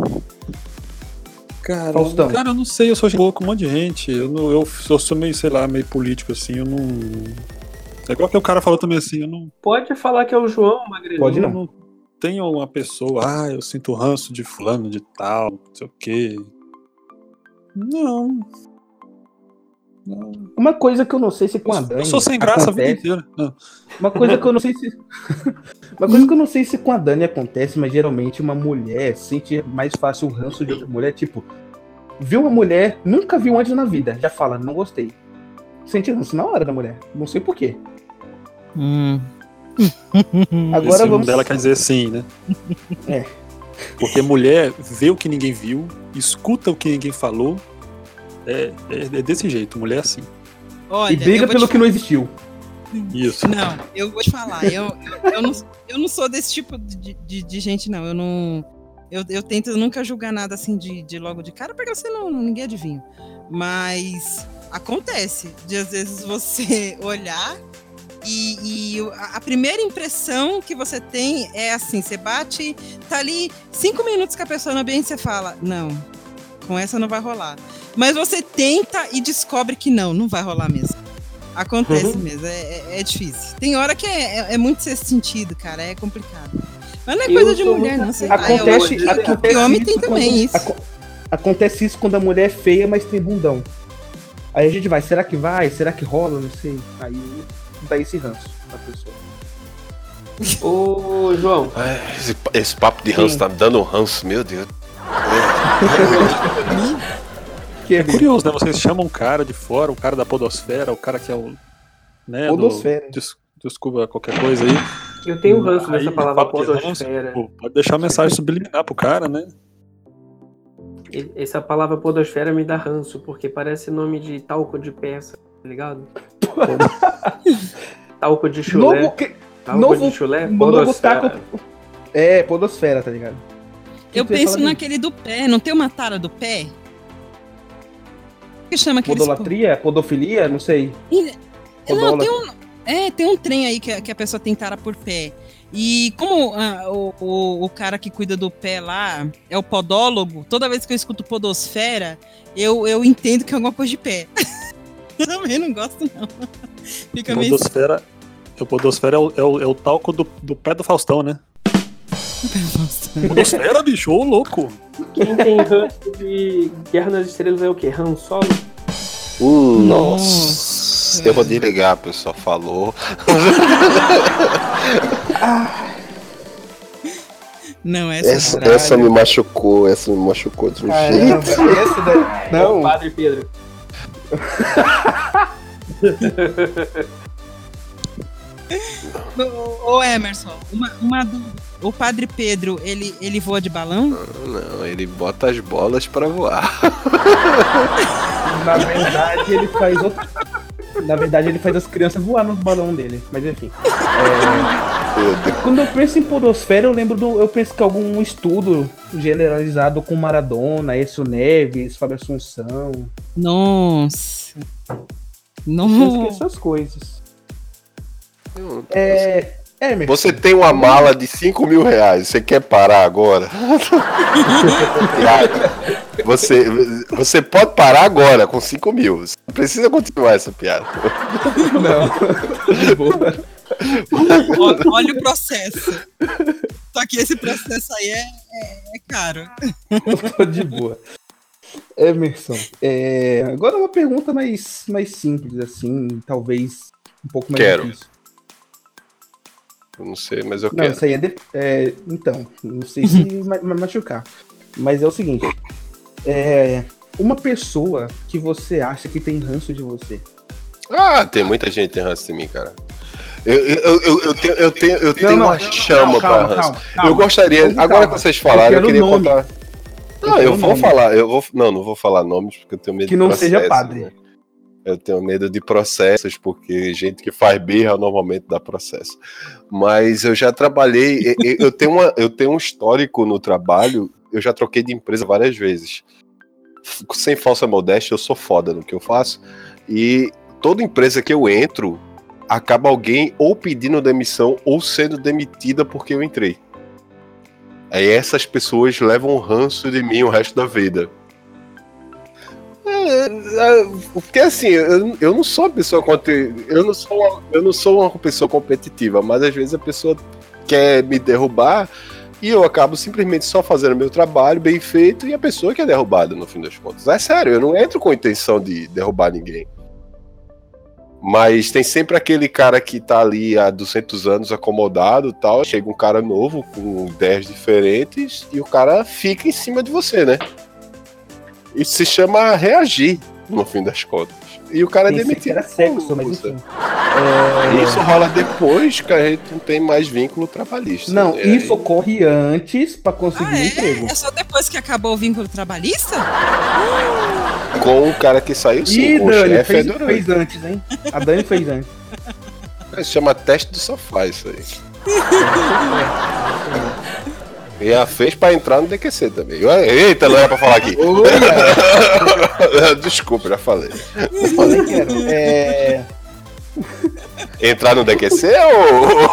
Cara, Faustão. cara, eu não sei, eu sou gente boa com um monte de gente. Eu, não, eu, eu sou meio, sei lá, meio político, assim, eu não. É igual que o cara falou também assim, eu não, Pode falar que é o João Magrelo. Pode eu não. não tenho uma pessoa, ah, eu sinto ranço de fulano, de tal, não sei o quê. Não. Uma coisa que eu não sei se com a Dani. eu sou sem graça a vida acontece- inteira. Ah. Uma coisa que eu não sei se. uma coisa que eu não sei se com a Dani acontece, mas geralmente uma mulher sente mais fácil o ranço de outra mulher. Tipo, viu uma mulher, nunca viu antes na vida, já fala, não gostei. Sente ranço na hora da mulher. Não sei porquê. Hum. Agora Esse vamos. dela quer dizer sim, né? É. Porque mulher vê o que ninguém viu, escuta o que ninguém falou. É, é, é desse jeito, mulher assim. Olha, E briga pelo te que não existiu. Isso. Não, eu vou te falar, eu, eu, eu não, eu não sou desse tipo de, de, de gente, não. Eu não. Eu, eu tento nunca julgar nada assim de, de logo de cara, porque você não. ninguém adivinha. Mas acontece de às vezes você olhar e, e a a primeira impressão que você tem é assim: você bate, tá ali cinco minutos com a pessoa no ambiente e você fala, não, com essa não vai rolar. Mas você tenta e descobre que não, não vai rolar mesmo. Acontece mesmo, é, é- é difícil. Tem hora que é, é- é muito sexto sentido, cara, é complicado. Mas não é Eu coisa de mulher, muito não. Sei assim. lá, eu Acontece, que- acontece que homem tem também quando- isso. aco- acontece isso quando a mulher é feia, mas tem bundão. Aí a gente vai, será que vai? Será que rola? Não sei. Aí dá esse ranço na pessoa. Ô, João, Ai, esse, esse papo de ranço Sim. tá me dando um ranço, meu Deus. Que é É curioso, né? Vocês chamam um cara de fora, o cara da podosfera, o cara que é o. Né, do- Podosfera. des- desculpa qualquer coisa aí. eu tenho ranço dessa palavra ranço, podosfera. pô, Pode deixar mensagem subliminar pro cara, né? Essa palavra podosfera me dá ranço, porque parece nome de talco de peça, tá ligado? talco de chulé. Novo, que- talco novo- de chulé, novo podosfera. taco. É, podosfera, tá ligado? Eu que penso naquele do pé, não tem uma tara do pé? O que chama aquele Podolatria? Podofilia? Não sei. Não, tem um, é, tem um trem aí que, a- que a pessoa tem tara por pé. E como ah, o, o, o cara que cuida do pé lá é o podólogo, toda vez que eu escuto podosfera, eu, eu entendo que é alguma coisa de pé. eu também não gosto, não. Fica meio. Podosfera, o podosfera é o, é o, é o talco do, do pé do Faustão, né? Podosfera, bicho, ô louco. Quem tem ranço de Guerra nas Estrelas é o quê? Han Solo? Hum, nossa. Eu vou desligar, a pessoa falou. Não, essa, Essa, Caralho. essa me machucou, essa me machucou de um jeito. Esse daí. Não, Padre Pedro. Ô, ô, Emerson, uma, uma dúvida. O Padre Pedro, ele, ele voa de balão? Não, ele bota as bolas pra voar. na verdade ele faz outra. Na verdade ele faz as crianças voar no balão dele. Mas enfim. É. Quando eu penso em podosfera, eu lembro do. Eu penso que algum estudo generalizado com Maradona, Écio Neves, Fábio Assunção. Nossa. Eu esqueço essas coisas. É. É, Você tem uma mala de 5 mil reais, você quer parar agora? você, você pode parar agora com 5 mil. Você não precisa continuar essa piada. Não. De boa. Olha, olha o processo. Só que esse processo aí é, é- é caro. De boa. Emerson, é, agora uma pergunta mais, mais simples, assim, talvez um pouco mais Quero. difícil. Eu não sei, mas eu Não, quero. isso aí é, de- é, Então, não sei se vai machucar. Mas é o seguinte: é, uma pessoa que você acha que tem ranço de você. Ah, tem muita gente que tem ranço de mim, cara. Eu, eu, eu, eu tenho, eu tenho, eu tenho Não, uma não, chama pra ranço. calma, calma. Eu gostaria, agora que vocês falaram, Eu eu, queria nome. contar. Não, eu vou nome. falar, eu vou. Não, não vou falar nomes porque eu tenho medo Que de não seja padre. né? Eu tenho medo de processos, porque gente que faz birra normalmente dá processo. Mas eu já trabalhei, eu tenho, uma, eu tenho um histórico no trabalho, eu já troquei de empresa várias vezes. Sem falsa modéstia, eu sou foda no que eu faço. E toda empresa que eu entro, acaba alguém ou pedindo demissão ou sendo demitida porque eu entrei. Aí essas pessoas levam ranço de mim o resto da vida. É, é, Porque assim, eu, eu não sou uma pessoa eu não sou uma, eu não sou uma pessoa competitiva, mas às vezes a pessoa quer me derrubar e eu acabo simplesmente só fazendo meu trabalho bem feito e a pessoa que é derrubada no fim das contas. É sério, eu não entro com a intenção de derrubar ninguém. Mas tem sempre aquele cara que tá ali há 200 anos acomodado tal. Chega um cara novo com ideias diferentes e o cara fica em cima de você, né? Isso se chama reagir, no fim das contas. E o cara é demitido. era sexo, mas enfim. E Isso rola depois que a gente não tem mais vínculo trabalhista. Não, né? isso ocorre antes pra conseguir Ah, um é? emprego. É só depois que acabou o vínculo trabalhista? Com o cara que saiu sim, Ih, com o Dani, chefe é fez, durante. fez antes, hein? A Dani fez antes. Se chama teste do sofá isso aí. E a fez pra entrar no DQC também. Eita, não era pra falar aqui. Desculpa, já falei. Eu falei que era. É, Entrar no DQC ou.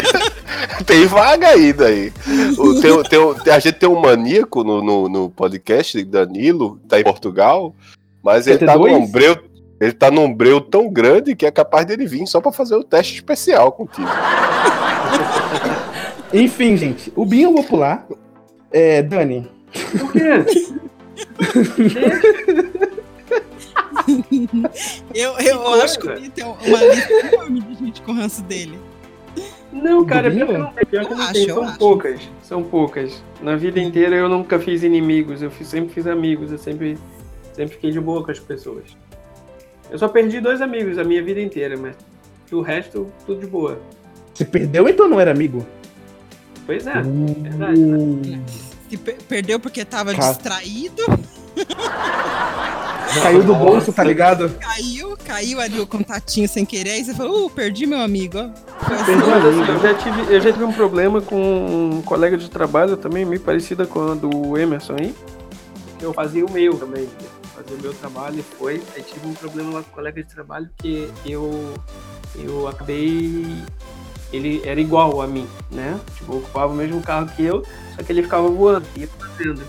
tem vaga ainda aí. O- tem, tem- tem- a gente tem um maníaco no, no, no podcast, Danilo, tá em Portugal, mas ele tá, PT2? num breu, ele tá num breu tão grande que é capaz dele vir só pra fazer o teste especial contigo. Enfim, gente, o Binho eu vou pular. É, Dani, Por quê? Eu, eu coisa. acho que o Binho tem uma lista enorme de gente com ranço dele. Não, cara, Do pior que não tem. Pior que Eu não acho, tem. São acho. poucas. São poucas. Na vida inteira eu nunca fiz inimigos. Eu fiz- sempre fiz amigos. Eu sempre, sempre fiquei de boa com as pessoas. Eu só perdi dois amigos a minha vida inteira, mas o resto, tudo de boa. você perdeu então não era amigo? Pois é, verdade. né? Uh, Se per- perdeu porque tava Cara. distraído, caiu do bolso, tá ligado? caiu, caiu ali o contatinho sem querer, e você falou, uh, perdi meu amigo. assim. Perdi assim, eu, já tive, eu já tive um problema com um colega de trabalho também, meio parecida com a do Emerson aí. Eu fazia o meu também. Fazia o meu trabalho e foi. Aí tive um problema lá com o colega de trabalho que eu, eu acabei. Ele era igual a mim, né? Tipo, ocupava o mesmo carro que eu, só que ele ficava voando, ia fazendo.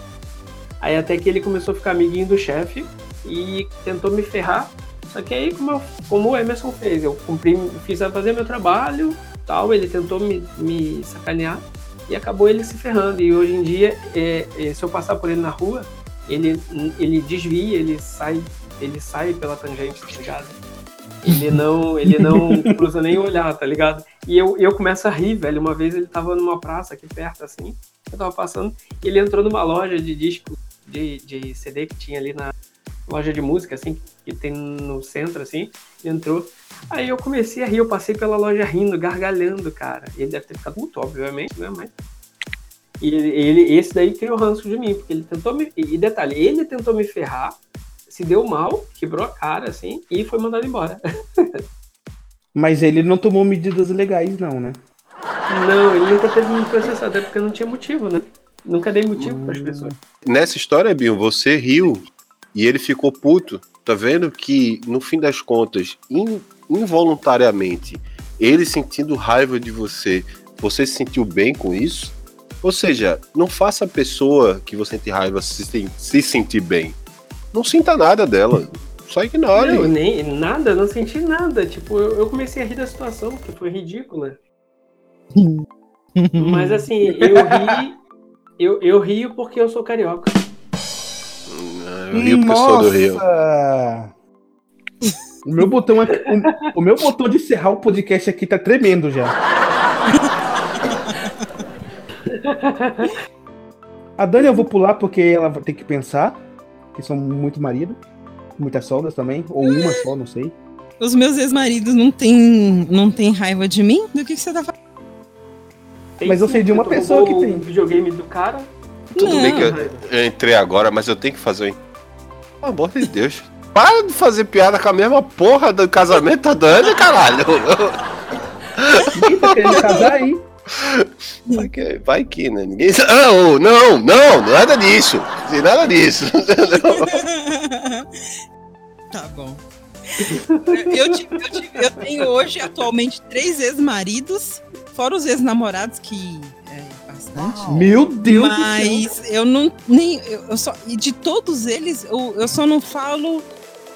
Aí até que ele começou a ficar amiguinho do chefe e tentou me ferrar. Só que aí, como, eu- como o Emerson fez, eu cumpri, fiz fazer meu trabalho, tal, ele tentou me, me sacanear e acabou ele se ferrando. E hoje em dia, é, é, se eu passar por ele na rua, ele, ele desvia, ele sai ele sai pela tangente, tá ligado? Ele não, ele não cruza nem o olhar, tá ligado? E eu, eu começo a rir, velho. Uma vez ele tava numa praça aqui perto, assim, eu tava passando, e ele entrou numa loja de disco, de, de CD que tinha ali na loja de música, assim, que tem no centro, assim, ele entrou. Aí eu comecei a rir, eu passei pela loja rindo, gargalhando, cara. Ele deve ter ficado muito, obviamente, né? Mas. E ele, ele- esse daí criou ranço de mim, porque ele tentou me. E detalhe, ele tentou me ferrar, se deu mal, quebrou a cara, assim, e foi mandado embora. Mas ele não tomou medidas legais, não, né? Não, ele nunca teve me processar, até porque não tinha motivo, né? Nunca dei motivo para as pessoas. Nessa história, Binho, você riu e ele ficou puto. Tá vendo que, no fim das contas, in- involuntariamente, ele sentindo raiva de você, você se sentiu bem com isso? Ou seja, não faça a pessoa que você sente raiva se, se sentir bem. Não sinta nada dela. Só ignore. Não, nem nada, não senti nada. Tipo, eu, eu comecei a rir da situação, que foi ridícula. Mas assim, eu ri. Eu, eu rio porque eu sou carioca. Eu rio porque eu sou do Rio. Nossa! O meu botão aqui- o, o meu botão de encerrar o podcast aqui tá tremendo já. A Dani eu vou pular porque ela vai ter que pensar. Que são muito marido. Muitas sogas também. Ou uma só, não sei. Os meus ex-maridos não têm não tem raiva de mim? Do que, que você tá falando? Tem Mas eu sei de uma pessoa que tem. O videogame do cara. Tudo Não. bem que eu, eu entrei agora, mas eu tenho que fazer um. Pelo amor de Deus. Para de fazer piada com a mesma porra do casamento da Dani, caralho. Ninguém tá querendo casar aí. Vai que, vai que né? Ninguém. Não, não, não, nada disso. Nada disso. tá bom. Eu, tive- eu tive- eu tenho hoje, atualmente, três ex-maridos, fora os ex-namorados, que é bastante. Meu Deus do céu. Mas eu não. Nem, eu, eu só, e de todos eles, eu, eu só não falo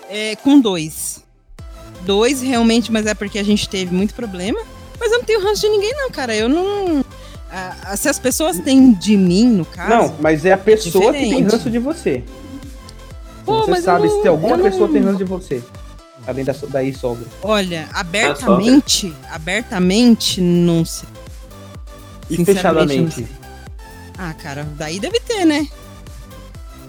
é, com dois. Dois, realmente, mas é porque a gente teve muito problema. Mas eu não tenho ranço de ninguém, não, cara. Eu não. ah, se as pessoas têm de mim, no caso. Não, mas é a pessoa que tem Diferente. ranço de você. Pô, você sabe não- se tem alguma pessoa não- que tem ranço de você. Além da, so- da ex-sogra. Olha, abertamente, abertamente, não sei. E Sinceramente, fechadamente. sei. Ah, cara, daí deve ter, né?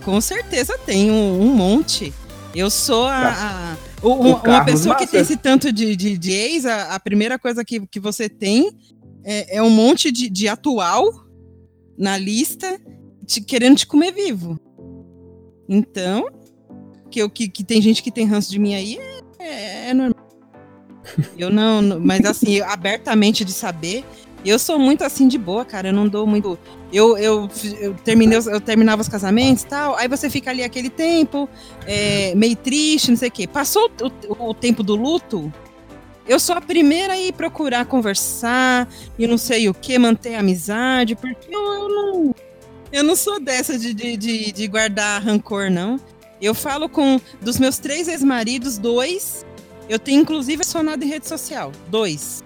Com certeza tem um, um monte. Eu sou a. a- o- O uma Carlos pessoa que tem esse tanto de, de, de ex, a, a primeira coisa que, que você tem é, é um monte de, de atual na lista te, querendo te comer vivo. Então, que, eu, que, que tem gente que tem ranço de mim aí é, é normal. Eu não, não- mas assim, abertamente de saber, eu sou muito assim de boa, cara. Eu não dou muito. Eu, eu, eu, terminei, eu terminava os casamentos e tal, aí você fica ali aquele tempo, é, meio triste, não sei o quê. Passou o, o tempo do luto, eu sou a primeira a ir procurar conversar e não sei o que, manter amizade, porque eu, eu não. Eu não sou dessa de, de, de, de guardar rancor, não. Eu falo com. Dos meus três ex-maridos, dois. Eu tenho inclusive acionado em rede social. Dois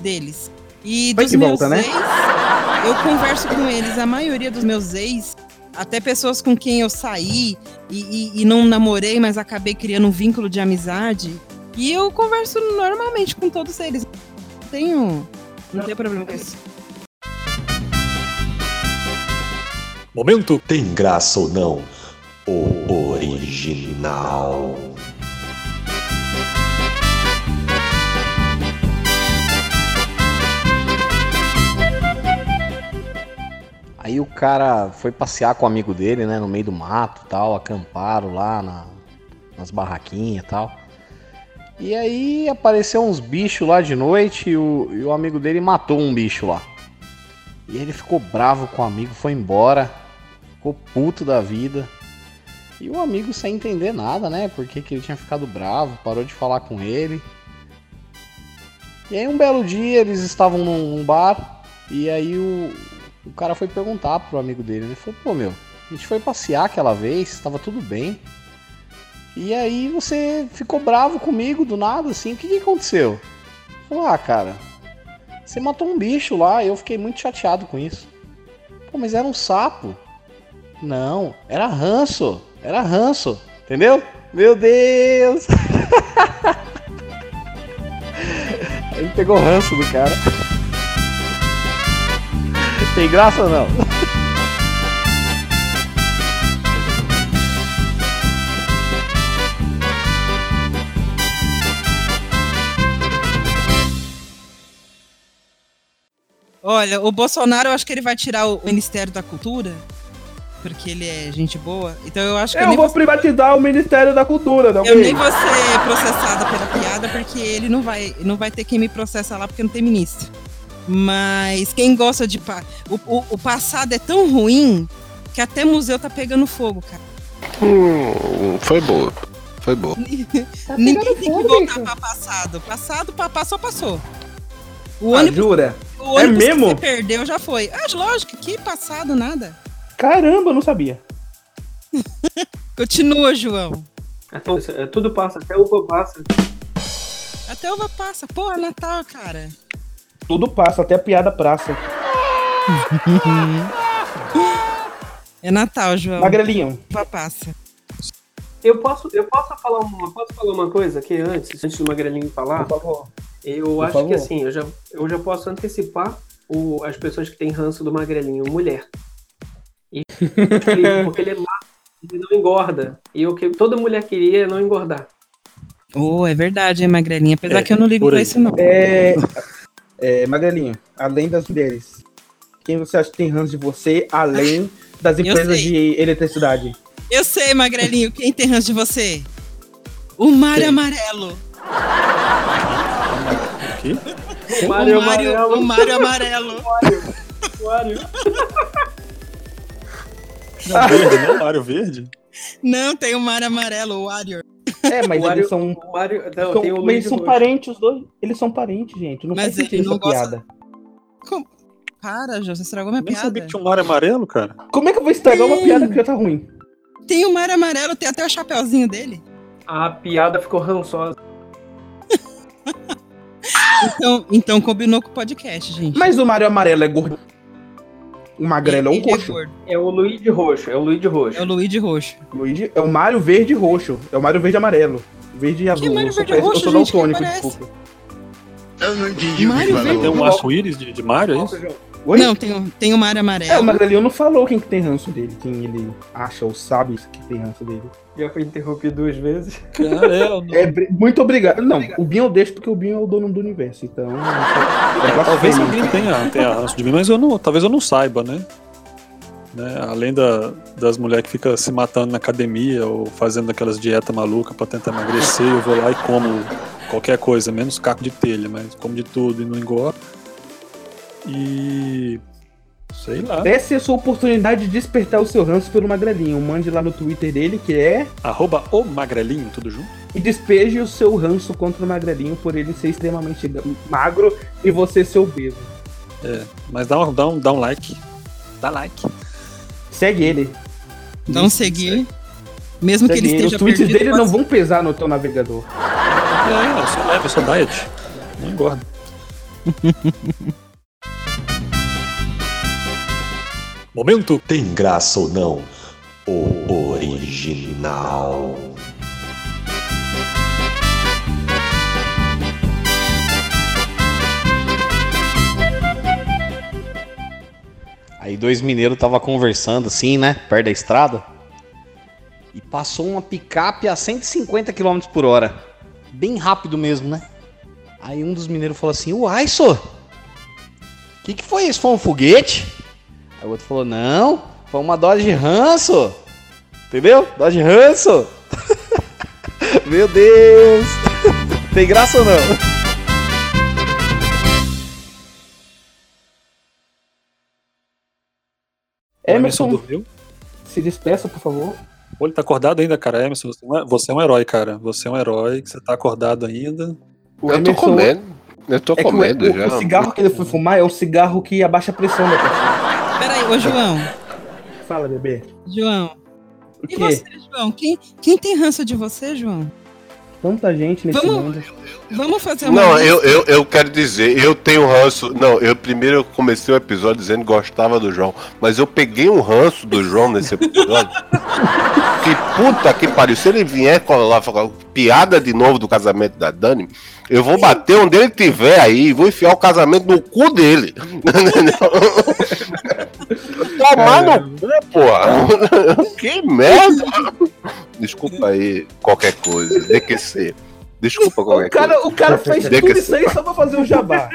deles. E Vai dos que meus volta, né? ex, eu converso com eles. A maioria dos meus ex, até pessoas com quem eu saí e, e- e não namorei, mas acabei criando um vínculo de amizade. E eu converso normalmente com todos eles. Não tenho. Não tenho problema com isso. Momento tem graça ou não? O original. Aí o cara foi passear com o amigo dele, né, no meio do mato tal, acamparam lá na- nas barraquinhas e tal. E aí apareceu uns bichos lá de noite e o, e o amigo dele matou um bicho lá. E ele ficou bravo com o amigo, foi embora, ficou puto da vida. E o amigo sem entender nada, né, porque que ele tinha ficado bravo, parou de falar com ele. E aí um belo dia eles estavam num bar e aí o, o cara foi perguntar pro amigo dele? Ele falou, pô meu, a gente foi passear aquela vez, tava tudo bem. E aí você ficou bravo comigo do nada, assim, o que, que aconteceu? Falou, ah, cara, você matou um bicho lá eu fiquei muito chateado com isso. Pô, mas era um sapo. Não, era ranço, era ranço, entendeu? Meu Deus! Ele pegou ranço do cara. Tem graça ou não? Olha, o Bolsonaro, eu acho que ele vai tirar o Ministério da Cultura, porque ele é gente boa. Então eu acho que eu Eu nem vou privatizar o Ministério da Cultura, não eu nem vou ser processada pela piada, porque ele não vai, não vai ter quem me processa lá, porque não tem ministro. Mas quem gosta de. pa- O, o, o passado é tão ruim que até museu tá pegando fogo, cara. Hum, foi boa. Foi boa. Ninguém tem que voltar pra passado. Passado, papá só passou. O Ah, ônibus, jura? o é ônibus que mesmo? você perdeu já foi. Ah, lógico, que passado, nada. Caramba, eu não sabia. Continua, João. Então, isso- é, tudo passa, até o passa. Até uva passa. Porra, Natal, cara. Tudo passa, até a piada praça. É Natal, João. Magrelinho. Passa. Eu posso, eu posso falar uma, posso falar uma coisa aqui antes, antes do Magrelinho falar? Por favor. Eu Por acho favor. que assim, eu já, eu já posso antecipar o, as pessoas que têm ranço do Magrelinho, mulher. E, porque ele é má, ele não engorda. E o que toda mulher queria é não engordar. Oh, é verdade, hein, Magrelinha. Apesar É, que eu não ligo pra isso, não. É, é, Magrelinho, além das mulheres, quem você acha que tem ranço de você, além das empresas de eletricidade? Eu sei, Magrelinho, quem tem ranço de você? O Mário Quem? Amarelo. Aqui? O Mário o Mário, Amarelo. o Mário Amarelo. Mário. Não, verde, não? Mário Verde? Não, tem o Mário Amarelo, o Warrior. É, mas O Mário- eles são, O Mário, não, são- tem o mas eles são parentes, os dois. Eles são parentes, gente. Não Mas faz sentido essa gosta- piada. Para, Jô, você estragou minha Nem sabia piada. que tinha um Mário amarelo, cara. Como é que eu vou estragar uma Sim. piada que já tá ruim? Tem o Mário Amarelo, tem até o chapeuzinho dele. A piada ficou rançosa. Então, então combinou com o podcast, gente. Mas o Mário Amarelo é gordo. O Magrelo é o roxo. É o Luigi Roxo, é o Luigi Roxo. É o Luigi Roxo. Luigi é o Mário Verde Roxo. É o Mário Verde Amarelo. Verde e azul. Eu sou, Verde e péssimo, roxo, eu sou gente? Que daltônico, desculpa. Mário Verde. Tem um arco-íris de, de Mário, é isso? Oi? Não, tem, o- tem o Mário É, o Amarelo. Magrelinho não falou quem que tem ranço dele, quem ele acha ou sabe que tem ranço dele. Já foi interrompido duas vezes. Cara, é, não- É, muito obrigado. Não, o Binho eu deixo porque o Binho é o dono do universo, então. É, Talvez alguém tenha, tenha ranço de mim, mas eu não, talvez eu não saiba, né? Né, Além da- das mulheres que ficam se matando na academia ou fazendo aquelas dietas malucas pra tentar emagrecer, eu vou lá e como qualquer coisa, menos caco de telha, mas como de tudo e não engordo. E. sei lá. Essa é a sua oportunidade de despertar o seu ranço pelo Magrelinho. Mande lá no Twitter dele, que é. Arroba o magrelinho, tudo junto. E despeje o seu ranço contra o Magrelinho por ele ser extremamente magro e você ser obeso. É, mas dá um, dá um, dá um like. Dá like. Segue ele. Não seguir. Mesmo que Segue ele ele. Os esteja tweets perdido. dele não vão pesar no teu navegador. É, eu sou leve, eu sou diet. Não engordo. Momento. Tem graça ou não? O original. Aí dois mineiros tava conversando assim, né? Perto da estrada. E passou uma picape a 150 km por hora. Bem rápido mesmo, né? Aí um dos mineiros falou assim: Uai, só. O que, que foi isso? Foi um foguete? Aí o outro falou: Não, foi uma Dodge Ranço. Entendeu? Dodge Ranço. Meu Deus. Tem graça ou não? O Emerson Emerson, dormiu. se despeça, por favor. Pô, ele tá acordado ainda, cara. Emerson, você é, você é um herói, cara. Você é um herói, que você tá acordado ainda. O Eu tô Emerson- comendo. Eu tô É comendo o- já. o cigarro que ele foi fumar é o cigarro que abaixa a pressão da pessoa. Peraí, ô João. Fala, bebê. João. O E quê? você, João? Quem, quem tem ranço de você, João? Tanta gente nesse Vamos- mundo. Vamos fazer uma. Não, eu, eu, eu quero dizer, eu tenho ranço. Não, eu primeiro eu comecei o episódio dizendo que gostava do João, mas eu peguei um ranço do João nesse episódio. que puta que pariu. Se ele vier falar piada de novo do casamento da Dani, eu vou bater onde ele tiver aí e vou enfiar o casamento no cu dele. Tomar no cu, porra. que merda. Desculpa aí qualquer coisa. DQC. Desculpa qualquer O cara, coisa. o cara fez DQC. tudo isso aí só pra fazer o jabá.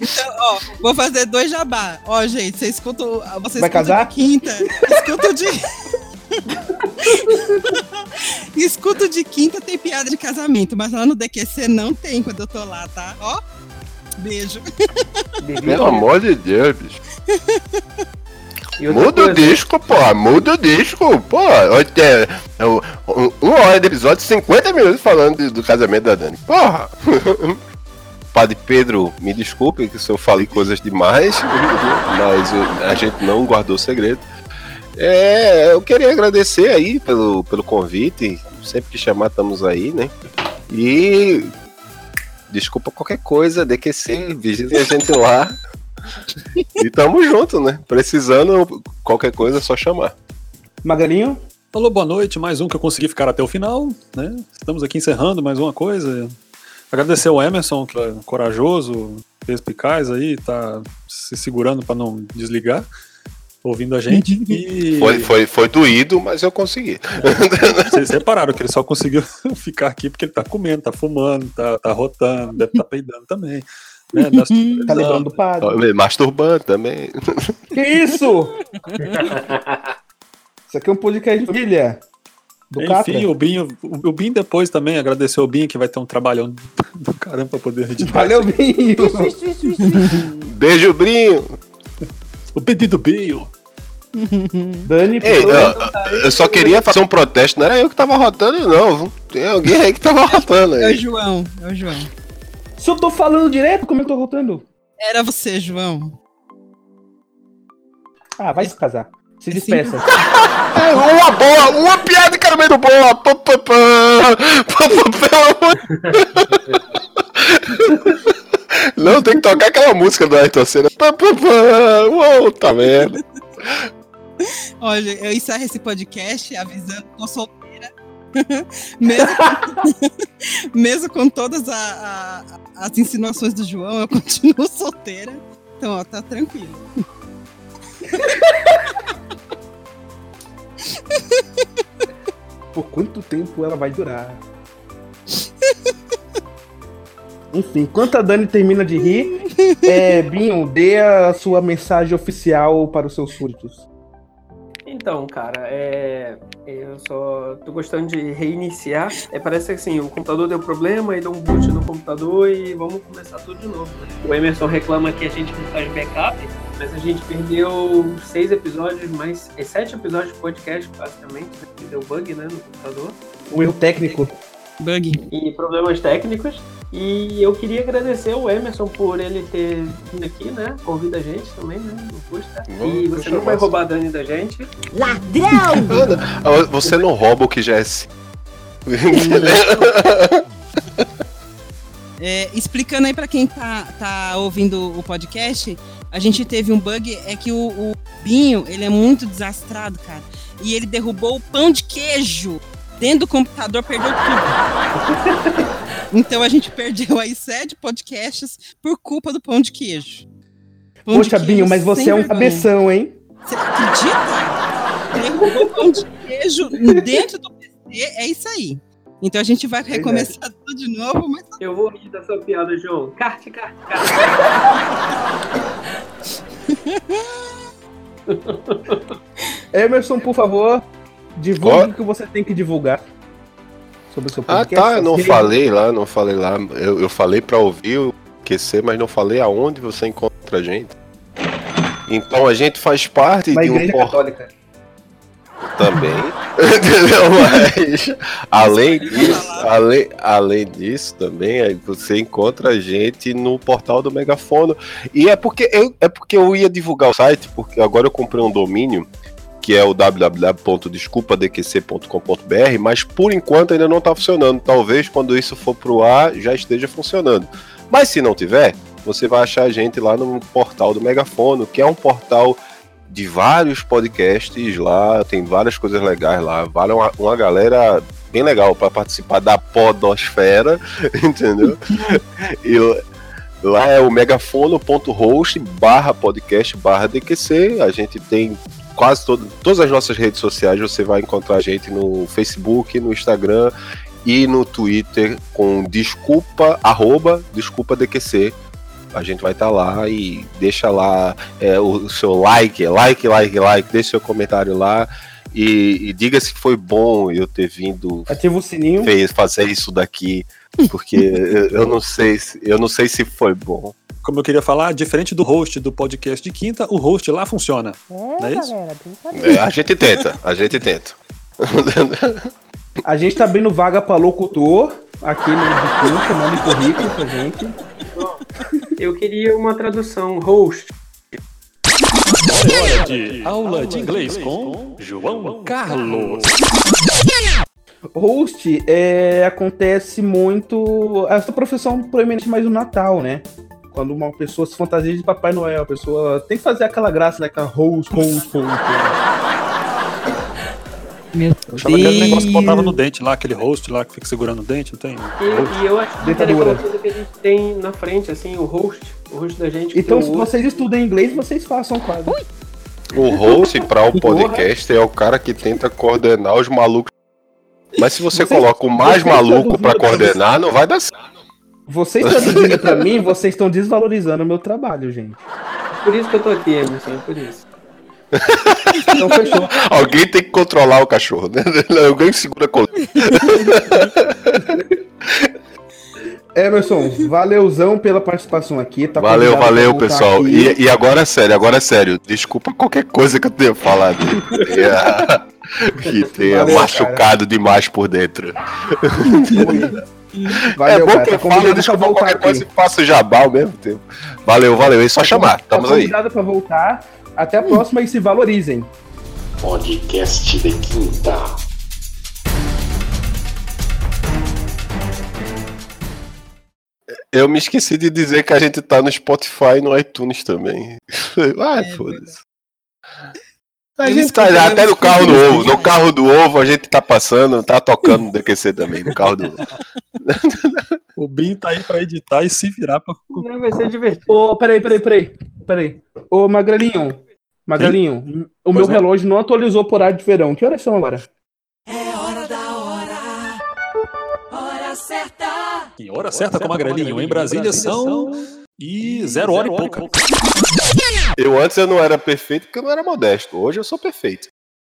Então, ó, vou fazer dois jabá. Ó, gente, vocês escutam. Vocês Vai escutam casar? de quinta. Escutam de. Escuto de quinta tem piada de casamento, mas lá no DQC não tem quando eu tô lá, tá? Ó, beijo. Pelo amor de Deus, bicho. Muda o coisa, disco, pô. Muda o disco, pô. Olha, é, é, um- uma hora de episódio, 50 minutos falando de- do casamento da Dani. Porra. Padre Pedro, me desculpe que se eu falei coisas demais, mas a gente não guardou segredo. É, eu queria agradecer aí pelo, pelo convite. Sempre que chamar, estamos aí, né? E desculpa qualquer coisa, DQC, visitem a gente lá. E tamo junto, né? Precisando, qualquer coisa é só chamar. Magalinho? Alô, boa noite. Mais um que eu consegui ficar até o final, né? Estamos aqui encerrando mais uma coisa. Agradecer ao Emerson, que é corajoso, perspicaz aí, tá se segurando para não desligar, ouvindo a gente. E Foi, foi, foi doído, mas eu consegui. vocês repararam que ele só conseguiu ficar aqui porque ele tá comendo, tá fumando, tá, tá rotando, deve estar tá peidando também. Né? Das- Tá lembrando do padre? Masturbando também. Que isso? Isso aqui é um podcast de família. Do Catra. Enfim, o Binho, o o Binho depois também, agradecer ao Binho que vai ter um trabalhão do caramba pra poder editar. Valeu, Binho. Beijo, Brinho. O pedido Binho. Dani, por Ei, favor. eu, eu só queria fazer um protesto, não era eu que tava rotando, não. Tem alguém aí que tava rotando É o. João, é o João. Se eu tô falando direto, como eu tô rotando? Era você, João. Ah, vai se casar. Se despeça. É, uma boa, uma piada que era meio boa. Pá, pá, pá. Pá, pá, pelo amor de- Não, tem que tocar aquela música do Ayrton Senna. Pá, pá, pá. Uou, tá merda. Olha, eu encerro esse podcast avisando que tô solteira. mesmo, mesmo com todas a- a- as insinuações do João, eu continuo solteira. Então, ó, tá tranquilo. Por quanto tempo ela vai durar? Enfim, enquanto a Dani termina de rir, é, Binho, dê a sua mensagem oficial para os seus súditos. Então, cara, é, eu só tô gostando de reiniciar. É, parece que assim, o computador deu problema, aí deu um boot no computador e vamos começar tudo de novo. né? O Emerson reclama que a gente não faz backup, mas a gente perdeu seis episódios, mais é, sete episódios de podcast, basicamente, né? que deu bug né, no computador. Um erro técnico. Bug. e problemas técnicos. E eu queria agradecer ao Emerson por ele ter vindo aqui, né? Convida a gente também, né? Não custa. E você não vai roubar a Dani da gente. Ah, Você não rouba o que já é. É, explicando aí pra quem tá, tá ouvindo o podcast, a gente teve um bug, é que o, o Binho, ele é muito desastrado, cara. E ele derrubou o pão de queijo dentro do computador, perdeu tudo. Então a gente perdeu aí sete podcasts por culpa do pão de queijo. Pão de Poxa, queijo Binho, mas você é um vergonha. cabeção, hein? Você acredita? Derrubou pão de queijo dentro do PC, é isso aí. Então a gente vai recomeçar tudo de novo, mas Eu vou rir dessa piada, João. Carte, carte, carte. Emerson, por favor, divulgue o que você tem que divulgar sobre o seu Ah, podcast. tá, eu não Sim. falei lá, não falei lá. Eu, eu falei pra ouvir o QC, mas não falei aonde você encontra a gente. Então a gente faz parte Na de um Igreja por- Católica. também. Mas além disso, além, além disso também, você encontra a gente no portal do Megafono. E é porque eu, é porque eu ia divulgar o site, porque agora eu comprei um domínio que é o www.desculpadqc.com.br, mas por enquanto ainda não está funcionando. Talvez quando isso for pro ar já esteja funcionando. Mas se não tiver, você vai achar a gente lá no portal do Megafono, que é um portal de vários podcasts lá, tem várias coisas legais lá, vale uma, uma galera bem legal para participar da podosfera, entendeu? e lá é o megafono.host barra podcast barra DQC, a gente tem quase todo, todas as nossas redes sociais, você vai encontrar a gente no Facebook, no Instagram e no Twitter com desculpa, arroba, desculpa DQC. A gente vai estar lá e deixa lá é, o seu like, like, like, like, deixa seu comentário lá e, e diga se foi bom eu ter vindo Ativa o sininho. fez, fazer isso daqui, porque eu, eu não sei, se- eu não sei se foi bom. Como eu queria falar, diferente do host do podcast de quinta, o host lá funciona. Não é isso? É, a gente tenta, a gente tenta. A gente tá abrindo vaga pra locutor aqui no Discurso, manda currículo pra gente. Eu queria uma tradução host. Hora de aula de inglês com João Carlos. Host é, acontece muito. Essa profissão proeminente mais no Natal, né? Quando uma pessoa se fantasia de Papai Noel, a pessoa tem que fazer aquela graça, né? Aquela host, host, host. Meu Achava que era o negócio que Deus. botava no dente lá, aquele host lá que fica segurando o dente, não tem? E, e eu acho que é aquela coisa que a gente tem na frente, assim, o host, o host da gente. que Então, se vocês estudam inglês, vocês façam quase. O host para o podcast é o cara que tenta coordenar os malucos. Mas se você Vocês- coloca o mais maluco para coordenar, não vai dar certo. Vocês traduzindo pra mim, vocês estão desvalorizando o meu trabalho, gente. Por isso que eu tô aqui, Emerson, é por isso. Então fechou. Alguém tem que controlar o cachorro, né? Alguém segura a. Emerson, valeuzão pela participação aqui. Tá Valeu, valeu, pessoal. E, e agora é sério, agora é sério. Desculpa qualquer coisa que eu tenha falado. Que tenha, Valeu, machucado demais por dentro. Valeu, é bom cara. que Tá eu falo, convidado pra desculpa voltar qualquer aqui. coisa e faço jabá ao mesmo tempo. Valeu, valeu. É só chamar. Tá Estamos aí. convidado pra voltar. Até a próxima e se valorizem. Podcast de quinta. Eu me esqueci de dizer que a gente tá no Spotify e no iTunes também. Ai, foda-se. A Eu gente tá até no carro do ovo. No carro do ovo a gente tá passando, tá tocando no DQC também, no carro do ovo. O Bin tá aí pra editar e se virar pra. Não, vai ser divertido. Ô, peraí, peraí, peraí. Peraí. Ô, Magrelinho. Magrelinho, o meu Pois não. relógio não atualizou por horário de verão. Que horas são agora? Hora certa com Magrelinho. Em Brasília são. E zero hora e pouca. Eu antes eu não era perfeito porque eu não era modesto. Hoje eu sou perfeito.